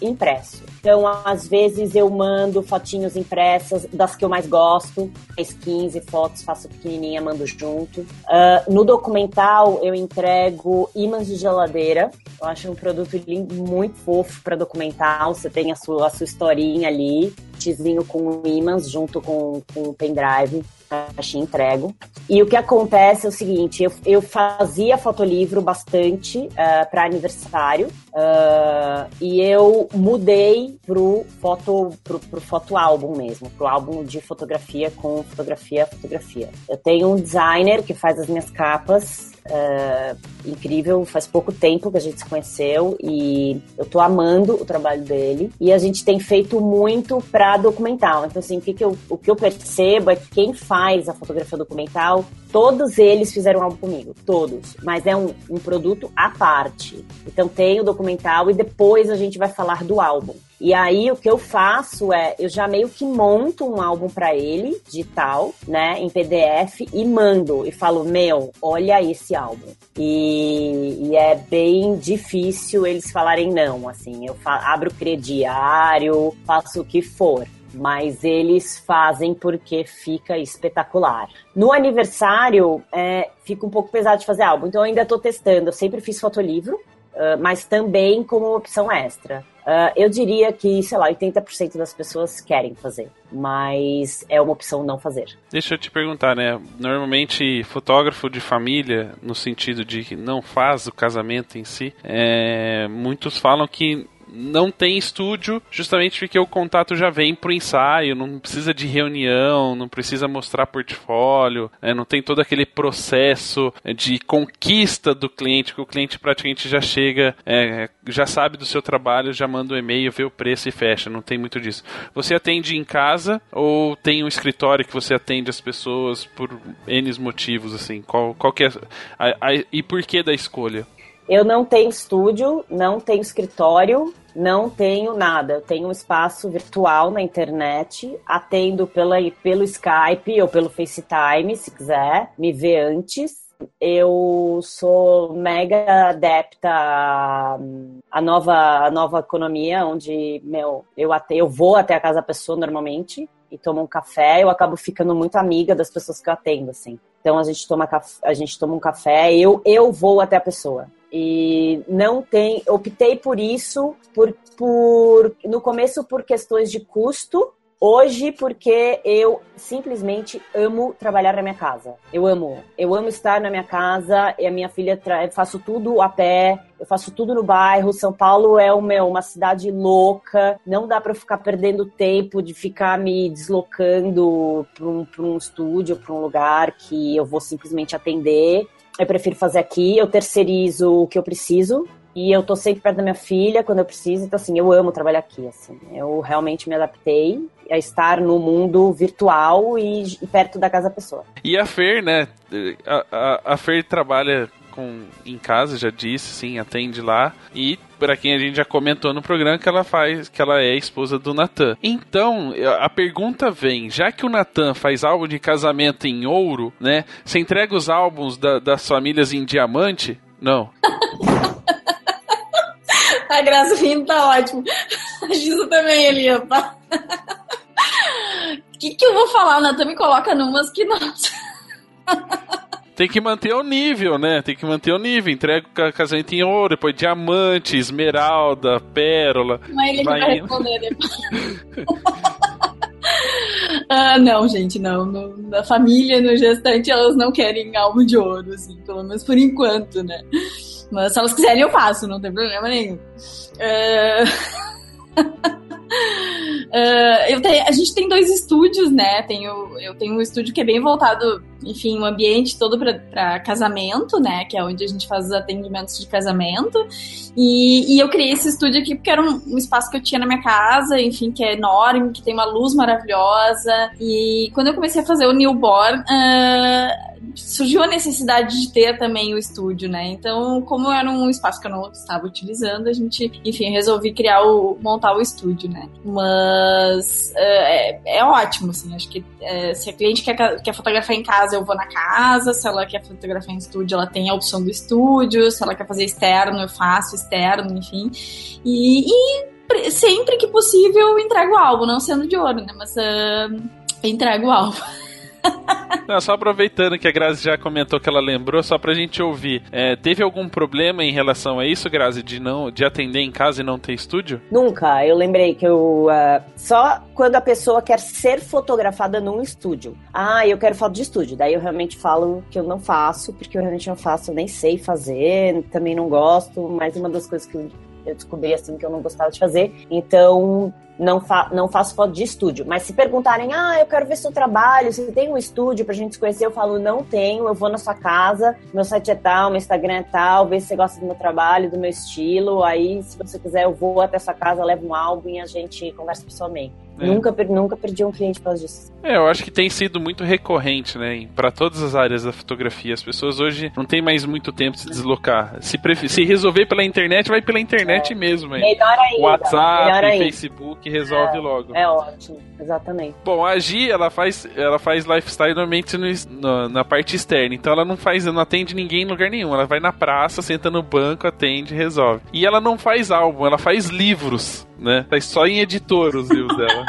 impresso. Então, às vezes eu mando fotinhos impressas das que eu mais gosto, 15 fotos, faço pequenininha, mando junto. Uh, no documental, eu entrego ímãs de geladeira. Eu acho um produto lindo, muito fofo para documental. Você tem a sua, a sua historinha ali, tizinho com ímãs junto com, com o pendrive caixinha entrego. E o que acontece é o seguinte, eu, eu fazia fotolivro bastante uh, eh, para aniversário uh, e eu mudei pro foto pro, pro foto álbum mesmo, pro álbum de fotografia com fotografia fotografia. Eu tenho um designer que faz as minhas capas uh, incrível. Faz pouco tempo que a gente se conheceu e eu tô amando o trabalho dele. E a gente tem feito muito para documental. Então, assim, o que, que eu, o que eu percebo é que quem faz mais a fotografia documental, todos eles fizeram álbum comigo, todos. Mas é um, um produto à parte. Então tem o documental e depois a gente vai falar do álbum. E aí o que eu faço é, eu já meio que monto um álbum para ele, digital, né, em PDF e mando e falo, meu, olha esse álbum. E, e é bem difícil eles falarem não, assim, eu abro crediário, faço o que for mas eles fazem porque fica espetacular. No aniversário, é, fica um pouco pesado de fazer álbum, então eu ainda estou testando. Eu sempre fiz fotolivro, uh, mas também como opção extra. Uh, eu diria que, sei lá, 80% das pessoas querem fazer, mas é uma opção não fazer. Deixa eu te perguntar, né? Normalmente, fotógrafo de família, no sentido de que não faz o casamento em si, é, muitos falam que não tem estúdio, justamente porque o contato já vem pro ensaio, não precisa de reunião, não precisa mostrar portfólio, né, não tem todo aquele processo de conquista do cliente, que o cliente praticamente já chega, é, já sabe do seu trabalho, já manda o um e-mail, vê o preço e fecha, não tem muito disso. Você atende em casa ou tem um escritório que você atende as pessoas por N motivos, assim? Qual, qual que é. A, a, e por que da escolha? Eu não tenho estúdio, não tenho escritório, não tenho nada. Eu tenho um espaço virtual na internet, atendo pela, pelo Skype ou pelo FaceTime, se quiser me ver antes. Eu sou mega adepta à nova, à nova economia, onde meu, eu, até, eu vou até a casa da pessoa normalmente e tomo um café. Eu acabo ficando muito amiga das pessoas que eu atendo, assim. Então a gente toma, a gente toma um café, eu, eu vou até a pessoa. E não tem. Optei por isso, por, por no começo por questões de custo, Hoje, porque eu simplesmente amo trabalhar na minha casa. Eu amo. Eu amo estar na minha casa e a minha filha eu faço tudo a pé, eu faço tudo no bairro. São Paulo é o meu, uma cidade louca. Não dá para ficar perdendo tempo de ficar me deslocando para um, um estúdio, para um lugar que eu vou simplesmente atender. Eu prefiro fazer aqui, eu terceirizo o que eu preciso. E eu tô sempre perto da minha filha quando eu preciso, então assim, eu amo trabalhar aqui, assim. Eu realmente me adaptei a estar no mundo virtual e, e perto da casa da pessoa. E a Fer, né? A, a, a Fer trabalha com, em casa, já disse, sim, atende lá. E para quem a gente já comentou no programa que ela faz, que ela é esposa do Natan. Então, a pergunta vem, já que o Natan faz álbum de casamento em ouro, né? Você entrega os álbuns da, das famílias em diamante? Não. <laughs> a Graça rindo tá ótimo. A Giza também ali, tá? O <laughs> que, que eu vou falar? O Natan me coloca numas que, nossa. <laughs> Tem que manter o nível, né? Tem que manter o nível. Entrega o casamento em ouro, depois diamante, esmeralda, pérola. Mas ele vai, vai responder depois. <laughs> ah, não, gente, não. No, na família, no gestante, elas não querem algo de ouro, assim, pelo menos por enquanto, né? Mas se elas quiserem, eu faço, não tem problema nenhum. Uh... Uh, <laughs> eu tenho, a gente tem dois estúdios, né? Tenho, eu tenho um estúdio que é bem voltado, enfim, um ambiente todo para casamento, né? Que é onde a gente faz os atendimentos de casamento. E, e eu criei esse estúdio aqui porque era um, um, espaço que eu tinha na minha casa, enfim, que é enorme, que tem uma luz maravilhosa. E quando eu comecei a fazer o newborn, uh, surgiu a necessidade de ter também o estúdio, né? Então, como era um espaço que eu não estava utilizando, a gente, enfim, resolvi criar o montar o estúdio, né? Mas é, é ótimo, assim. Acho que é, se a cliente quer, quer fotografar em casa, eu vou na casa. Se ela quer fotografar em estúdio, ela tem a opção do estúdio. Se ela quer fazer externo, eu faço externo, enfim. E, e sempre que possível, entrego o álbum, não sendo de ouro, né? Mas uh, entrego o álbum. <laughs> <laughs> Não, só aproveitando que a Grazi já comentou que ela lembrou, só pra gente ouvir. É, teve algum problema em relação a isso, Grazi, de não de atender em casa e não ter estúdio? Nunca. Eu lembrei que eu. Uh, só quando a pessoa quer ser fotografada num estúdio. Ah, eu quero foto de estúdio. Daí eu realmente falo que eu não faço, porque eu realmente não faço, eu nem sei fazer, também não gosto. Mas uma das coisas que eu descobri assim que eu não gostava de fazer. Então, não, fa não faço foto de estúdio. Mas se perguntarem, ah, eu quero ver seu trabalho, você tem um estúdio pra gente se conhecer, eu falo, não tenho, eu vou na sua casa, meu site é tal, meu Instagram é tal, vê se você gosta do meu trabalho, do meu estilo. Aí, se você quiser, eu vou até sua casa, levo um álbum e a gente conversa pessoalmente. É. Nunca, nunca perdi um cliente por causa disso. É, eu acho que tem sido muito recorrente, né? Para todas as áreas da fotografia. As pessoas hoje não têm mais muito tempo de se deslocar. Se, se resolver pela internet, vai pela internet é. mesmo. Hein? Melhor ainda. WhatsApp, melhor ainda. Facebook resolve é, logo. É ótimo, exatamente. Bom, a Gi, ela faz, ela faz lifestyle normalmente no, no, na parte externa. Então ela não faz, não atende ninguém em lugar nenhum. Ela vai na praça, senta no banco, atende, resolve. E ela não faz álbum, ela faz livros né? Tá só em editor os livros dela.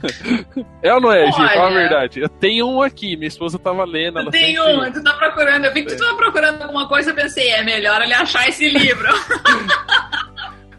<laughs> é ou não é, Gi? Fala a verdade. Eu tenho um aqui, minha esposa tava lendo. Eu tenho um, tu tá procurando. Eu vi que tu tava procurando alguma coisa, eu pensei, é melhor ele achar esse livro. <laughs>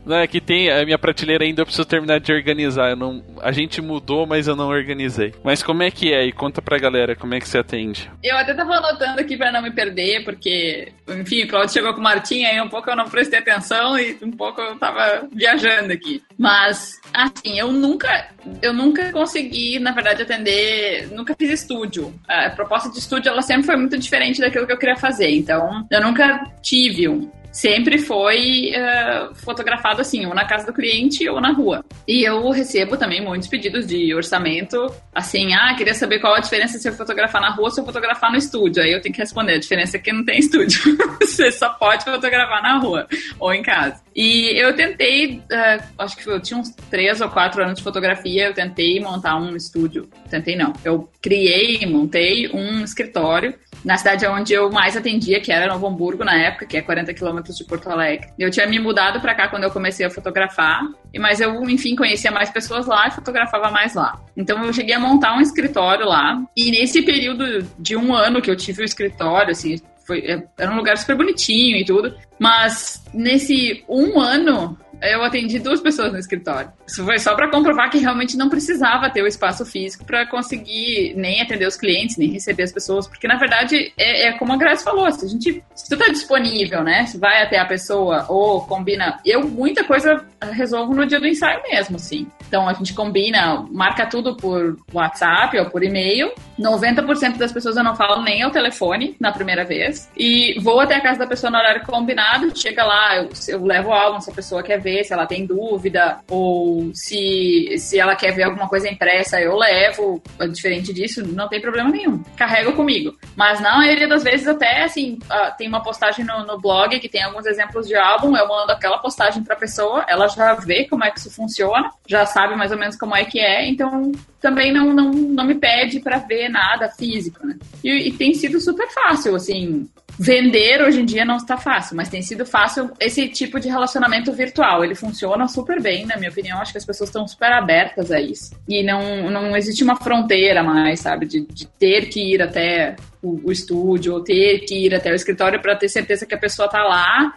Não, é que tem a minha prateleira ainda, eu preciso terminar de organizar. Eu não, a gente mudou, mas eu não organizei. Mas como é que é? E conta pra galera como é que você atende. Eu até tava anotando aqui pra não me perder, porque, enfim, o Claudio chegou com o Martim, aí um pouco eu não prestei atenção e um pouco eu tava viajando aqui. Mas, assim, eu nunca, eu nunca consegui, na verdade, atender, nunca fiz estúdio. A proposta de estúdio, ela sempre foi muito diferente daquilo que eu queria fazer. Então, eu nunca tive um sempre foi uh, fotografado assim, ou na casa do cliente ou na rua. E eu recebo também muitos pedidos de orçamento, assim, ah, queria saber qual a diferença se eu fotografar na rua ou se eu fotografar no estúdio. Aí eu tenho que responder, a diferença é que não tem estúdio. <laughs> Você só pode fotografar na rua ou em casa. E eu tentei, uh, acho que eu tinha uns três ou quatro anos de fotografia, eu tentei montar um estúdio. Tentei não, eu criei, montei um escritório na cidade onde eu mais atendia, que era Novo Hamburgo na época, que é 40 quilômetros de Porto Alegre. Eu tinha me mudado para cá quando eu comecei a fotografar, mas eu, enfim, conhecia mais pessoas lá e fotografava mais lá. Então eu cheguei a montar um escritório lá, e nesse período de um ano que eu tive o escritório, assim, foi, é, era um lugar super bonitinho e tudo, mas nesse um ano eu atendi duas pessoas no escritório. Isso foi só para comprovar que realmente não precisava ter o espaço físico para conseguir nem atender os clientes, nem receber as pessoas, porque na verdade é, é como a Grace falou, se a gente, se tu tá disponível, né, se vai até a pessoa ou combina, eu muita coisa resolvo no dia do ensaio mesmo, sim. Então a gente combina, marca tudo por WhatsApp ou por e-mail. 90% das pessoas eu não falo nem ao telefone na primeira vez e vou até a casa da pessoa no horário combinado, chega lá, eu, eu levo o álbum se a pessoa quer ver se ela tem dúvida, ou se, se ela quer ver alguma coisa impressa, eu levo. Diferente disso, não tem problema nenhum. Carrego comigo. Mas na maioria das vezes, até assim, uh, tem uma postagem no, no, blog que tem alguns exemplos de álbum, eu mando aquela postagem pra pessoa, ela já vê como é que isso funciona, já sabe mais ou menos como é que é, então também não, não, não me pede para ver nada físico, né? E, e tem sido super fácil, assim, Vender hoje em dia não está fácil, mas tem sido fácil esse tipo de relacionamento virtual. Ele funciona super bem, na minha opinião. Acho que as pessoas estão super abertas a isso. E não, não existe uma fronteira mais, sabe? De, de ter que ir até o, estúdio ou ter que ir até o escritório para ter certeza que a pessoa tá lá.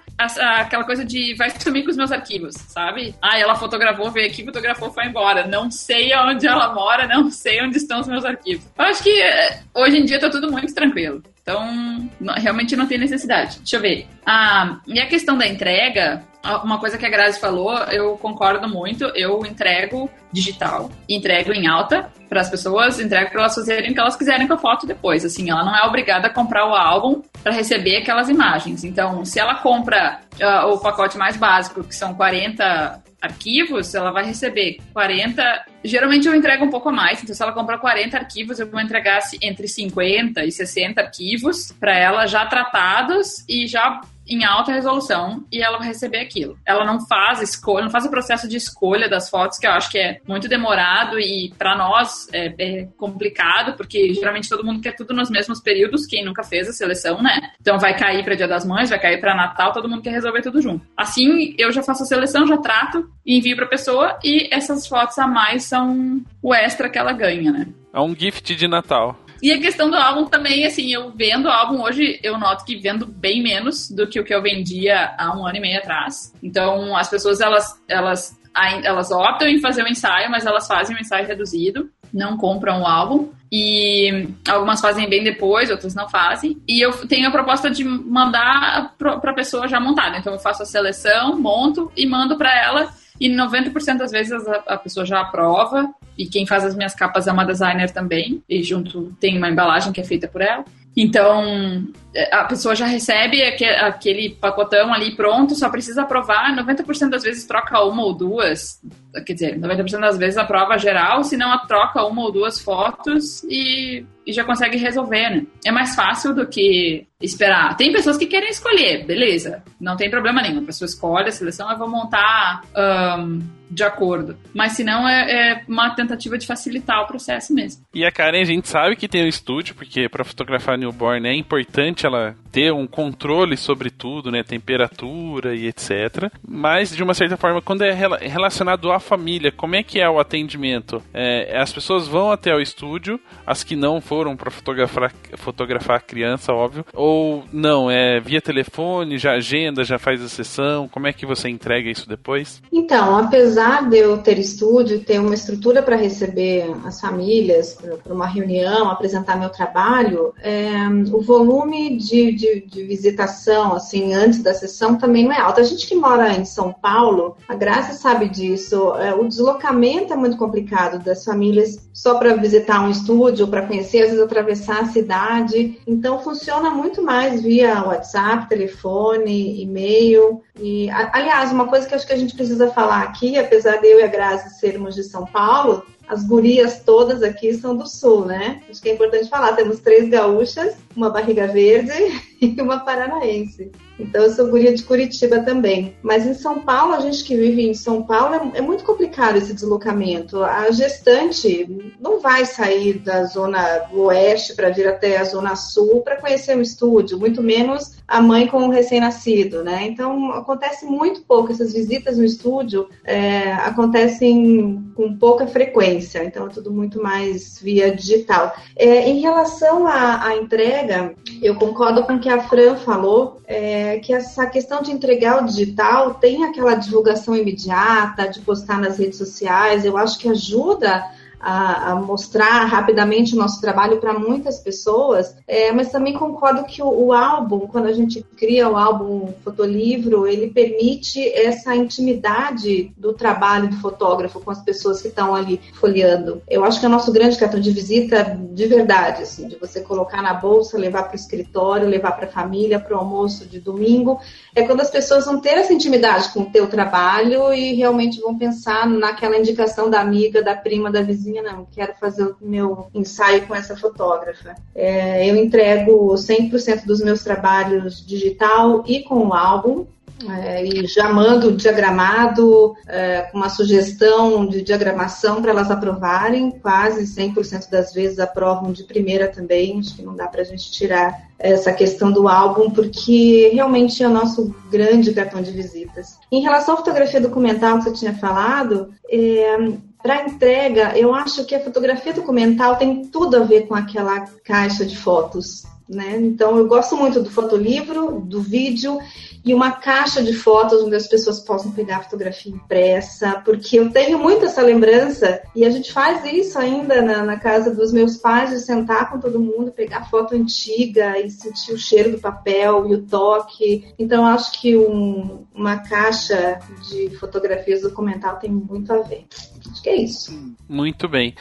aquela coisa de vai sumir com os meus arquivos, sabe? Ah, ela fotografou, veio aqui, fotografou, foi embora. Não sei onde ela mora, não sei onde estão os meus arquivos. Eu acho que eh, hoje em dia tá tudo muito tranquilo. Então, não, realmente não tem necessidade. Deixa eu ver. Ah, e a questão da entrega, uma coisa que a Grazi falou, eu concordo muito. Eu entrego digital, entrego em alta para as pessoas, entrego para elas fazerem o que elas quiserem com a foto depois. Assim, ela não é obrigada a comprar o álbum para receber aquelas imagens. Então, se ela compra uh, o pacote mais básico, que são 40 arquivos, ela vai receber 40. Geralmente eu entrego um pouco a mais, então se ela comprar 40 arquivos, eu vou entregar entre 50 e 60 arquivos para ela já tratados e já em alta resolução e ela vai receber aquilo. Ela não faz escolha, não faz o processo de escolha das fotos, que eu acho que é muito demorado e para nós é, é, complicado, porque geralmente todo mundo quer tudo nos mesmos períodos, quem nunca fez a seleção, né? Então vai cair para Dia das Mães, vai cair para Natal, todo mundo quer resolver tudo junto. Assim, eu já faço a seleção, já trato, envio para pessoa e essas fotos a mais são o extra que ela ganha, né? É um gift de Natal. E a questão do álbum também, assim, eu vendo o álbum hoje, eu noto que vendo bem menos do que o que eu vendia há um ano e meio atrás. Então, as pessoas, elas, elas, elas optam em fazer o ensaio, mas elas fazem o ensaio reduzido, não compram o álbum. E algumas fazem bem depois, outras não fazem. E eu tenho a proposta de mandar para a pessoa já montada. Então, eu faço a seleção, monto e mando para ela e 90% das vezes a, a, pessoa já aprova, e quem faz as minhas capas é uma designer também, e junto tem uma embalagem que é feita por ela. Então, é, a pessoa já recebe aquele pacotão ali pronto, só precisa aprovar. 90% das vezes troca uma ou duas, quer dizer, 90% das vezes aprova geral, se não troca uma ou duas fotos e, e, já consegue resolver, né? É mais fácil do que esperar. Tem pessoas que querem escolher, beleza, não tem problema nenhum. A pessoa escolhe a seleção, eu vou montar. Um, de acordo. Mas se não, é, é, uma tentativa de facilitar o processo mesmo. E a Karen, a gente sabe que tem um estúdio, porque para fotografar newborn é importante ela ter um controle sobre tudo, né? Temperatura e etc. Mas, de uma certa forma, quando é relacionado à família, como é que é o atendimento? É, as pessoas vão até o estúdio, as que não foram para fotografar, fotografar a criança, óbvio, ou não, é via telefone, já agenda, já faz a sessão, como é que você entrega isso depois? Então, apesar de eu ter estúdio, ter uma estrutura para receber as famílias para uma reunião, apresentar meu trabalho, é, o volume de, de, de, visitação, assim, antes da sessão também não é alto. A gente que mora em São Paulo, a Graça sabe disso, é, o deslocamento é muito complicado das famílias só para visitar um estúdio, para conhecer, atravessar a cidade. Então, funciona muito mais via WhatsApp, telefone, e-mail. E, aliás, uma coisa que acho que a gente precisa falar aqui, apesar de eu e a Grazi sermos de São Paulo, as gurias todas aqui são do sul, né? Acho que é importante falar. Temos três gaúchas, uma barriga verde <laughs> e uma paranaense. Então eu sou guria de Curitiba também. Mas em São Paulo, a gente que vive em São Paulo, é, é muito complicado esse deslocamento. A gestante não vai sair da zona oeste para vir até a zona sul para conhecer um estúdio, muito menos a mãe com o recém-nascido, né? Então acontece muito pouco. Essas visitas no estúdio é, acontecem com pouca frequência. Então é tudo muito mais via digital. É, em relação à, à entrega, eu concordo com o que a Fran falou. É, que essa questão de entregar o digital tem aquela divulgação imediata, de postar nas redes sociais, eu acho que ajuda a, a mostrar rapidamente o nosso trabalho para muitas pessoas, é, mas também concordo que o, o, álbum, quando a gente cria o álbum fotolivro, ele permite essa intimidade do trabalho do fotógrafo com as pessoas que estão ali folheando. Eu acho que é o nosso grande cartão de visita de verdade, assim, de você colocar na bolsa, levar para o escritório, levar para a família, para o almoço de domingo, é quando as pessoas vão ter essa intimidade com o teu trabalho e realmente vão pensar naquela indicação da amiga, da prima, da vizinha não. Quero fazer o meu ensaio com essa fotógrafa. É, eu entrego 100% dos meus trabalhos digital e com o álbum. É, e já mando diagramado, é, com uma sugestão de diagramação para elas aprovarem. Quase 100% das vezes aprovam de primeira também. Acho que não dá para a gente tirar essa questão do álbum, porque realmente é o nosso grande cartão de visitas. Em relação à fotografia documental que você tinha falado, é, para entrega, eu acho que a fotografia documental tem tudo a ver com aquela caixa de fotos. Né? Então, eu gosto muito do fotolivro, do vídeo e uma caixa de fotos onde as pessoas possam pegar a fotografia impressa, porque eu tenho muito essa lembrança e a gente faz isso ainda na, na casa dos meus pais, de sentar com todo mundo, pegar foto antiga e sentir o cheiro do papel e o toque. Então, acho que um, uma caixa de fotografias documental tem muito a ver. Acho que é isso. Muito bem.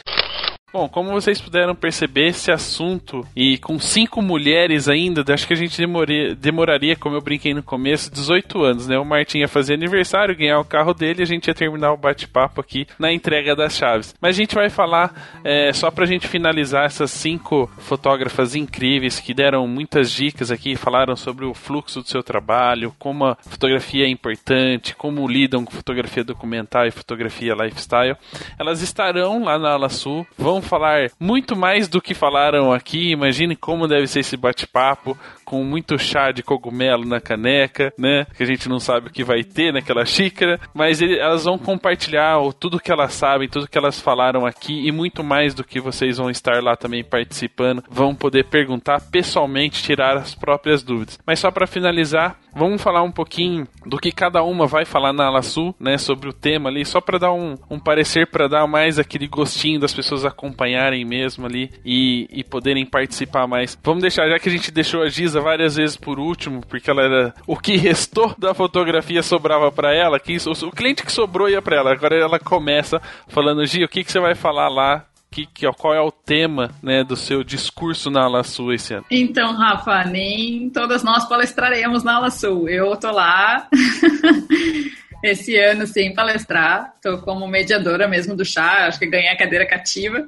Bom, como vocês puderam perceber, esse assunto, e com cinco mulheres ainda, acho que a gente demoria, demoraria, como eu brinquei no começo, 18 anos, né? O Martin ia fazer aniversário, ganhar o carro dele a gente ia terminar o bate-papo aqui na entrega das chaves. Mas a gente vai falar, é, só pra gente finalizar, essas cinco fotógrafas incríveis que deram muitas dicas aqui, falaram sobre o fluxo do seu trabalho, como a fotografia é importante, como lidam com fotografia documental e fotografia lifestyle. Elas estarão lá na Ala Sul, vão vão falar muito mais do que falaram aqui. Imagine como deve ser esse bate-papo com muito chá de cogumelo na caneca, né? Que a gente não sabe o que vai ter naquela xícara, mas ele, elas vão compartilhar tudo que elas sabem, tudo que elas falaram aqui e muito mais do que vocês vão estar lá também participando, vão poder perguntar pessoalmente, tirar as próprias dúvidas. Mas só para finalizar, vamos falar um pouquinho do que cada uma vai falar na Ala Sul, né, sobre o tema ali, só para dar um, um parecer, para dar mais aquele gostinho das pessoas acompanharem acompanharem mesmo ali e, e poderem participar mais. Vamos deixar, já que a gente deixou a Giza várias vezes por último, porque ela era o que restou <laughs> da fotografia sobrava para ela, que isso, o cliente que sobrou ia para ela. Agora ela começa falando, Gi, o que, que você vai falar lá que, que, qual é o tema né, do seu discurso na Ala Sul esse ano? Então, Rafa, nem todas nós palestraremos na Ala Sul. Eu tô lá <laughs> esse ano sem palestrar. Estou como mediadora mesmo do chá, acho que ganhei a cadeira cativa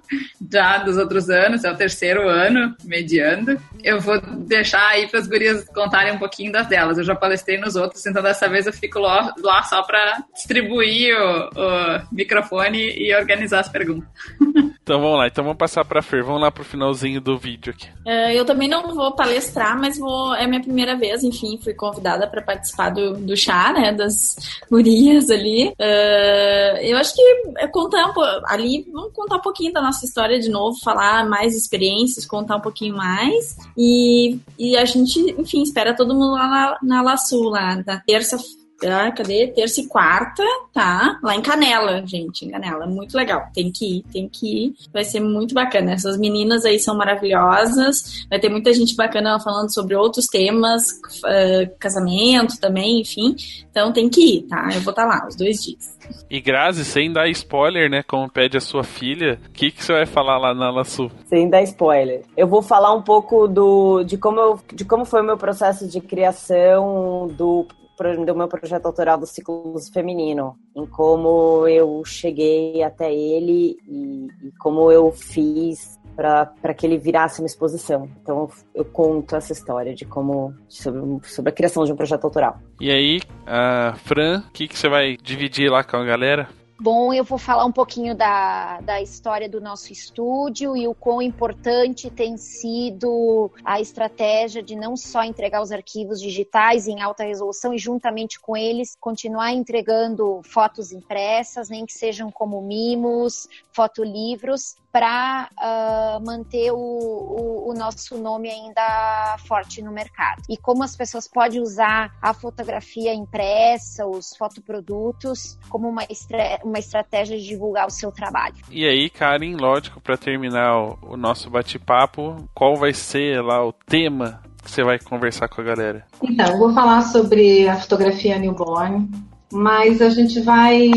já dos outros anos, é o terceiro ano mediando. Eu vou deixar aí para as gurias contarem um pouquinho das delas. Eu já palestrei nos outros, então dessa vez eu fico lá, lá só para distribuir o, o, microfone e organizar as perguntas. <laughs> Então vamos lá, então vamos passar para a Fer, vamos lá para o finalzinho do vídeo aqui. Uh, eu também não vou palestrar, mas vou, é minha primeira vez, enfim, fui convidada para participar do, do chá, né, das gurias ali. Uh, eu acho que é contar um, ali, vamos contar um pouquinho da nossa história de novo, falar mais experiências, contar um pouquinho mais. E, e a gente, enfim, espera todo mundo lá na, na Laçu, lá na terça ah, cadê? Terça e quarta, tá? Lá em Canela, gente, em Canela. Muito legal. Tem que ir, tem que ir. Vai ser muito bacana. Essas meninas aí são maravilhosas. Vai ter muita gente bacana falando sobre outros temas, uh, casamento também, enfim. Então tem que ir, tá? Eu vou estar tá lá os dois dias. E Grazi, sem dar spoiler, né? Como pede a sua filha, o que, que você vai falar lá na Laçu? Sem dar spoiler. Eu vou falar um pouco do, de, como eu, de como foi o meu processo de criação do do meu projeto autoral do Ciclos Feminino, em como eu cheguei até ele e, e como eu fiz para que ele virasse uma exposição. Então eu conto essa história de como sobre, sobre a criação de um projeto autoral. E aí, uh, Fran, o que, que você vai dividir lá com a galera? Bom, eu vou falar um pouquinho da, da história do nosso estúdio e o quão importante tem sido a estratégia de não só entregar os arquivos digitais em alta resolução e, juntamente com eles, continuar entregando fotos impressas, nem que sejam como mimos, fotolivros, para uh, ah, manter o, o, o, nosso nome ainda forte no mercado. E como as pessoas podem usar a fotografia impressa, os fotoprodutos, como uma, uma estratégia de divulgar o seu trabalho. E aí, Karen, lógico, para terminar o, o nosso bate-papo, qual vai ser lá o tema que você vai conversar com a galera? Então, eu vou falar sobre a fotografia newborn, mas a gente vai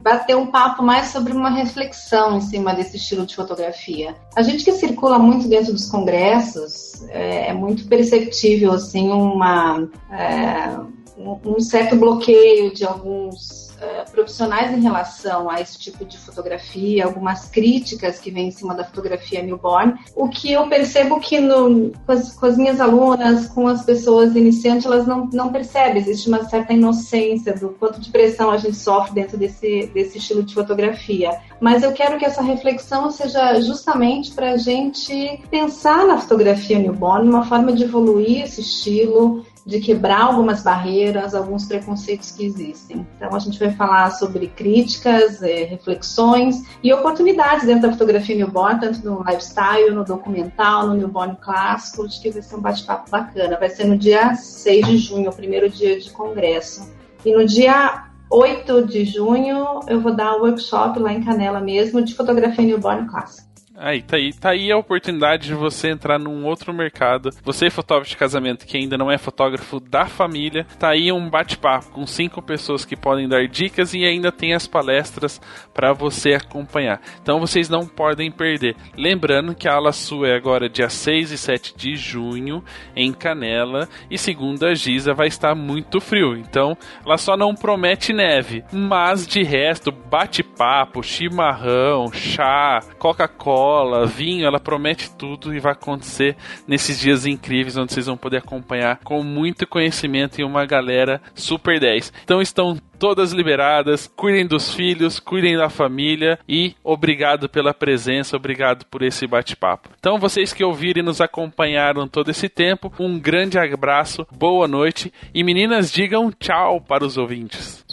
bater um papo mais sobre uma reflexão em cima desse estilo de fotografia. A gente que circula muito dentro dos congressos é, é muito perceptível assim uma é, um certo bloqueio de alguns eh, profissionais em relação a esse tipo de fotografia, algumas críticas que vêm em cima da fotografia newborn. O que eu percebo que no, com, as, com, as, minhas alunas, com as pessoas iniciantes, elas não, não percebem. Existe uma certa inocência do quanto de pressão a gente sofre dentro desse, desse estilo de fotografia. Mas eu quero que essa reflexão seja justamente para a gente pensar na fotografia newborn, uma forma de evoluir esse estilo, de quebrar algumas barreiras, alguns preconceitos que existem. Então, a gente vai falar sobre críticas, é, reflexões e oportunidades dentro da fotografia newborn, tanto no lifestyle, no documental, no newborn clássico. Acho que vai ser um bate-papo bacana. Vai ser no dia 6 de junho, o primeiro dia de congresso. E no dia 8 de junho, eu vou dar um workshop lá em Canela mesmo de fotografia newborn clássica. Aí, tá aí, tá aí a oportunidade de você entrar num outro mercado. Você, fotógrafo de casamento, que ainda não é fotógrafo da família, tá aí um bate-papo com cinco pessoas que podem dar dicas e ainda tem as palestras para você acompanhar. Então vocês não podem perder. Lembrando que a aula sua é agora dia 6 e 7 de junho em Canela e segundo a Giza vai estar muito frio. Então ela só não promete neve, mas de resto, bate-papo, chimarrão, chá, Coca-Cola bola, vinho, ela promete tudo e vai acontecer nesses dias incríveis onde vocês vão poder acompanhar com muito conhecimento e uma galera super 10. Então estão todas liberadas. Cuidem dos filhos, cuidem da família e obrigado pela presença, obrigado por esse bate-papo. Então, vocês que ouviram e nos acompanharam todo esse tempo, um grande abraço, boa noite e meninas, digam tchau para os ouvintes.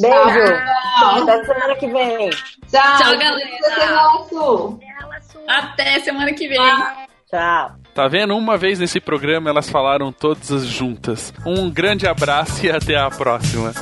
Beijo. Tchau. Até semana que vem. Tchau, Tchau galera. Até semana que vem. Tchau. Tá vendo? Uma vez nesse programa elas falaram todas juntas. Um grande abraço e até a próxima.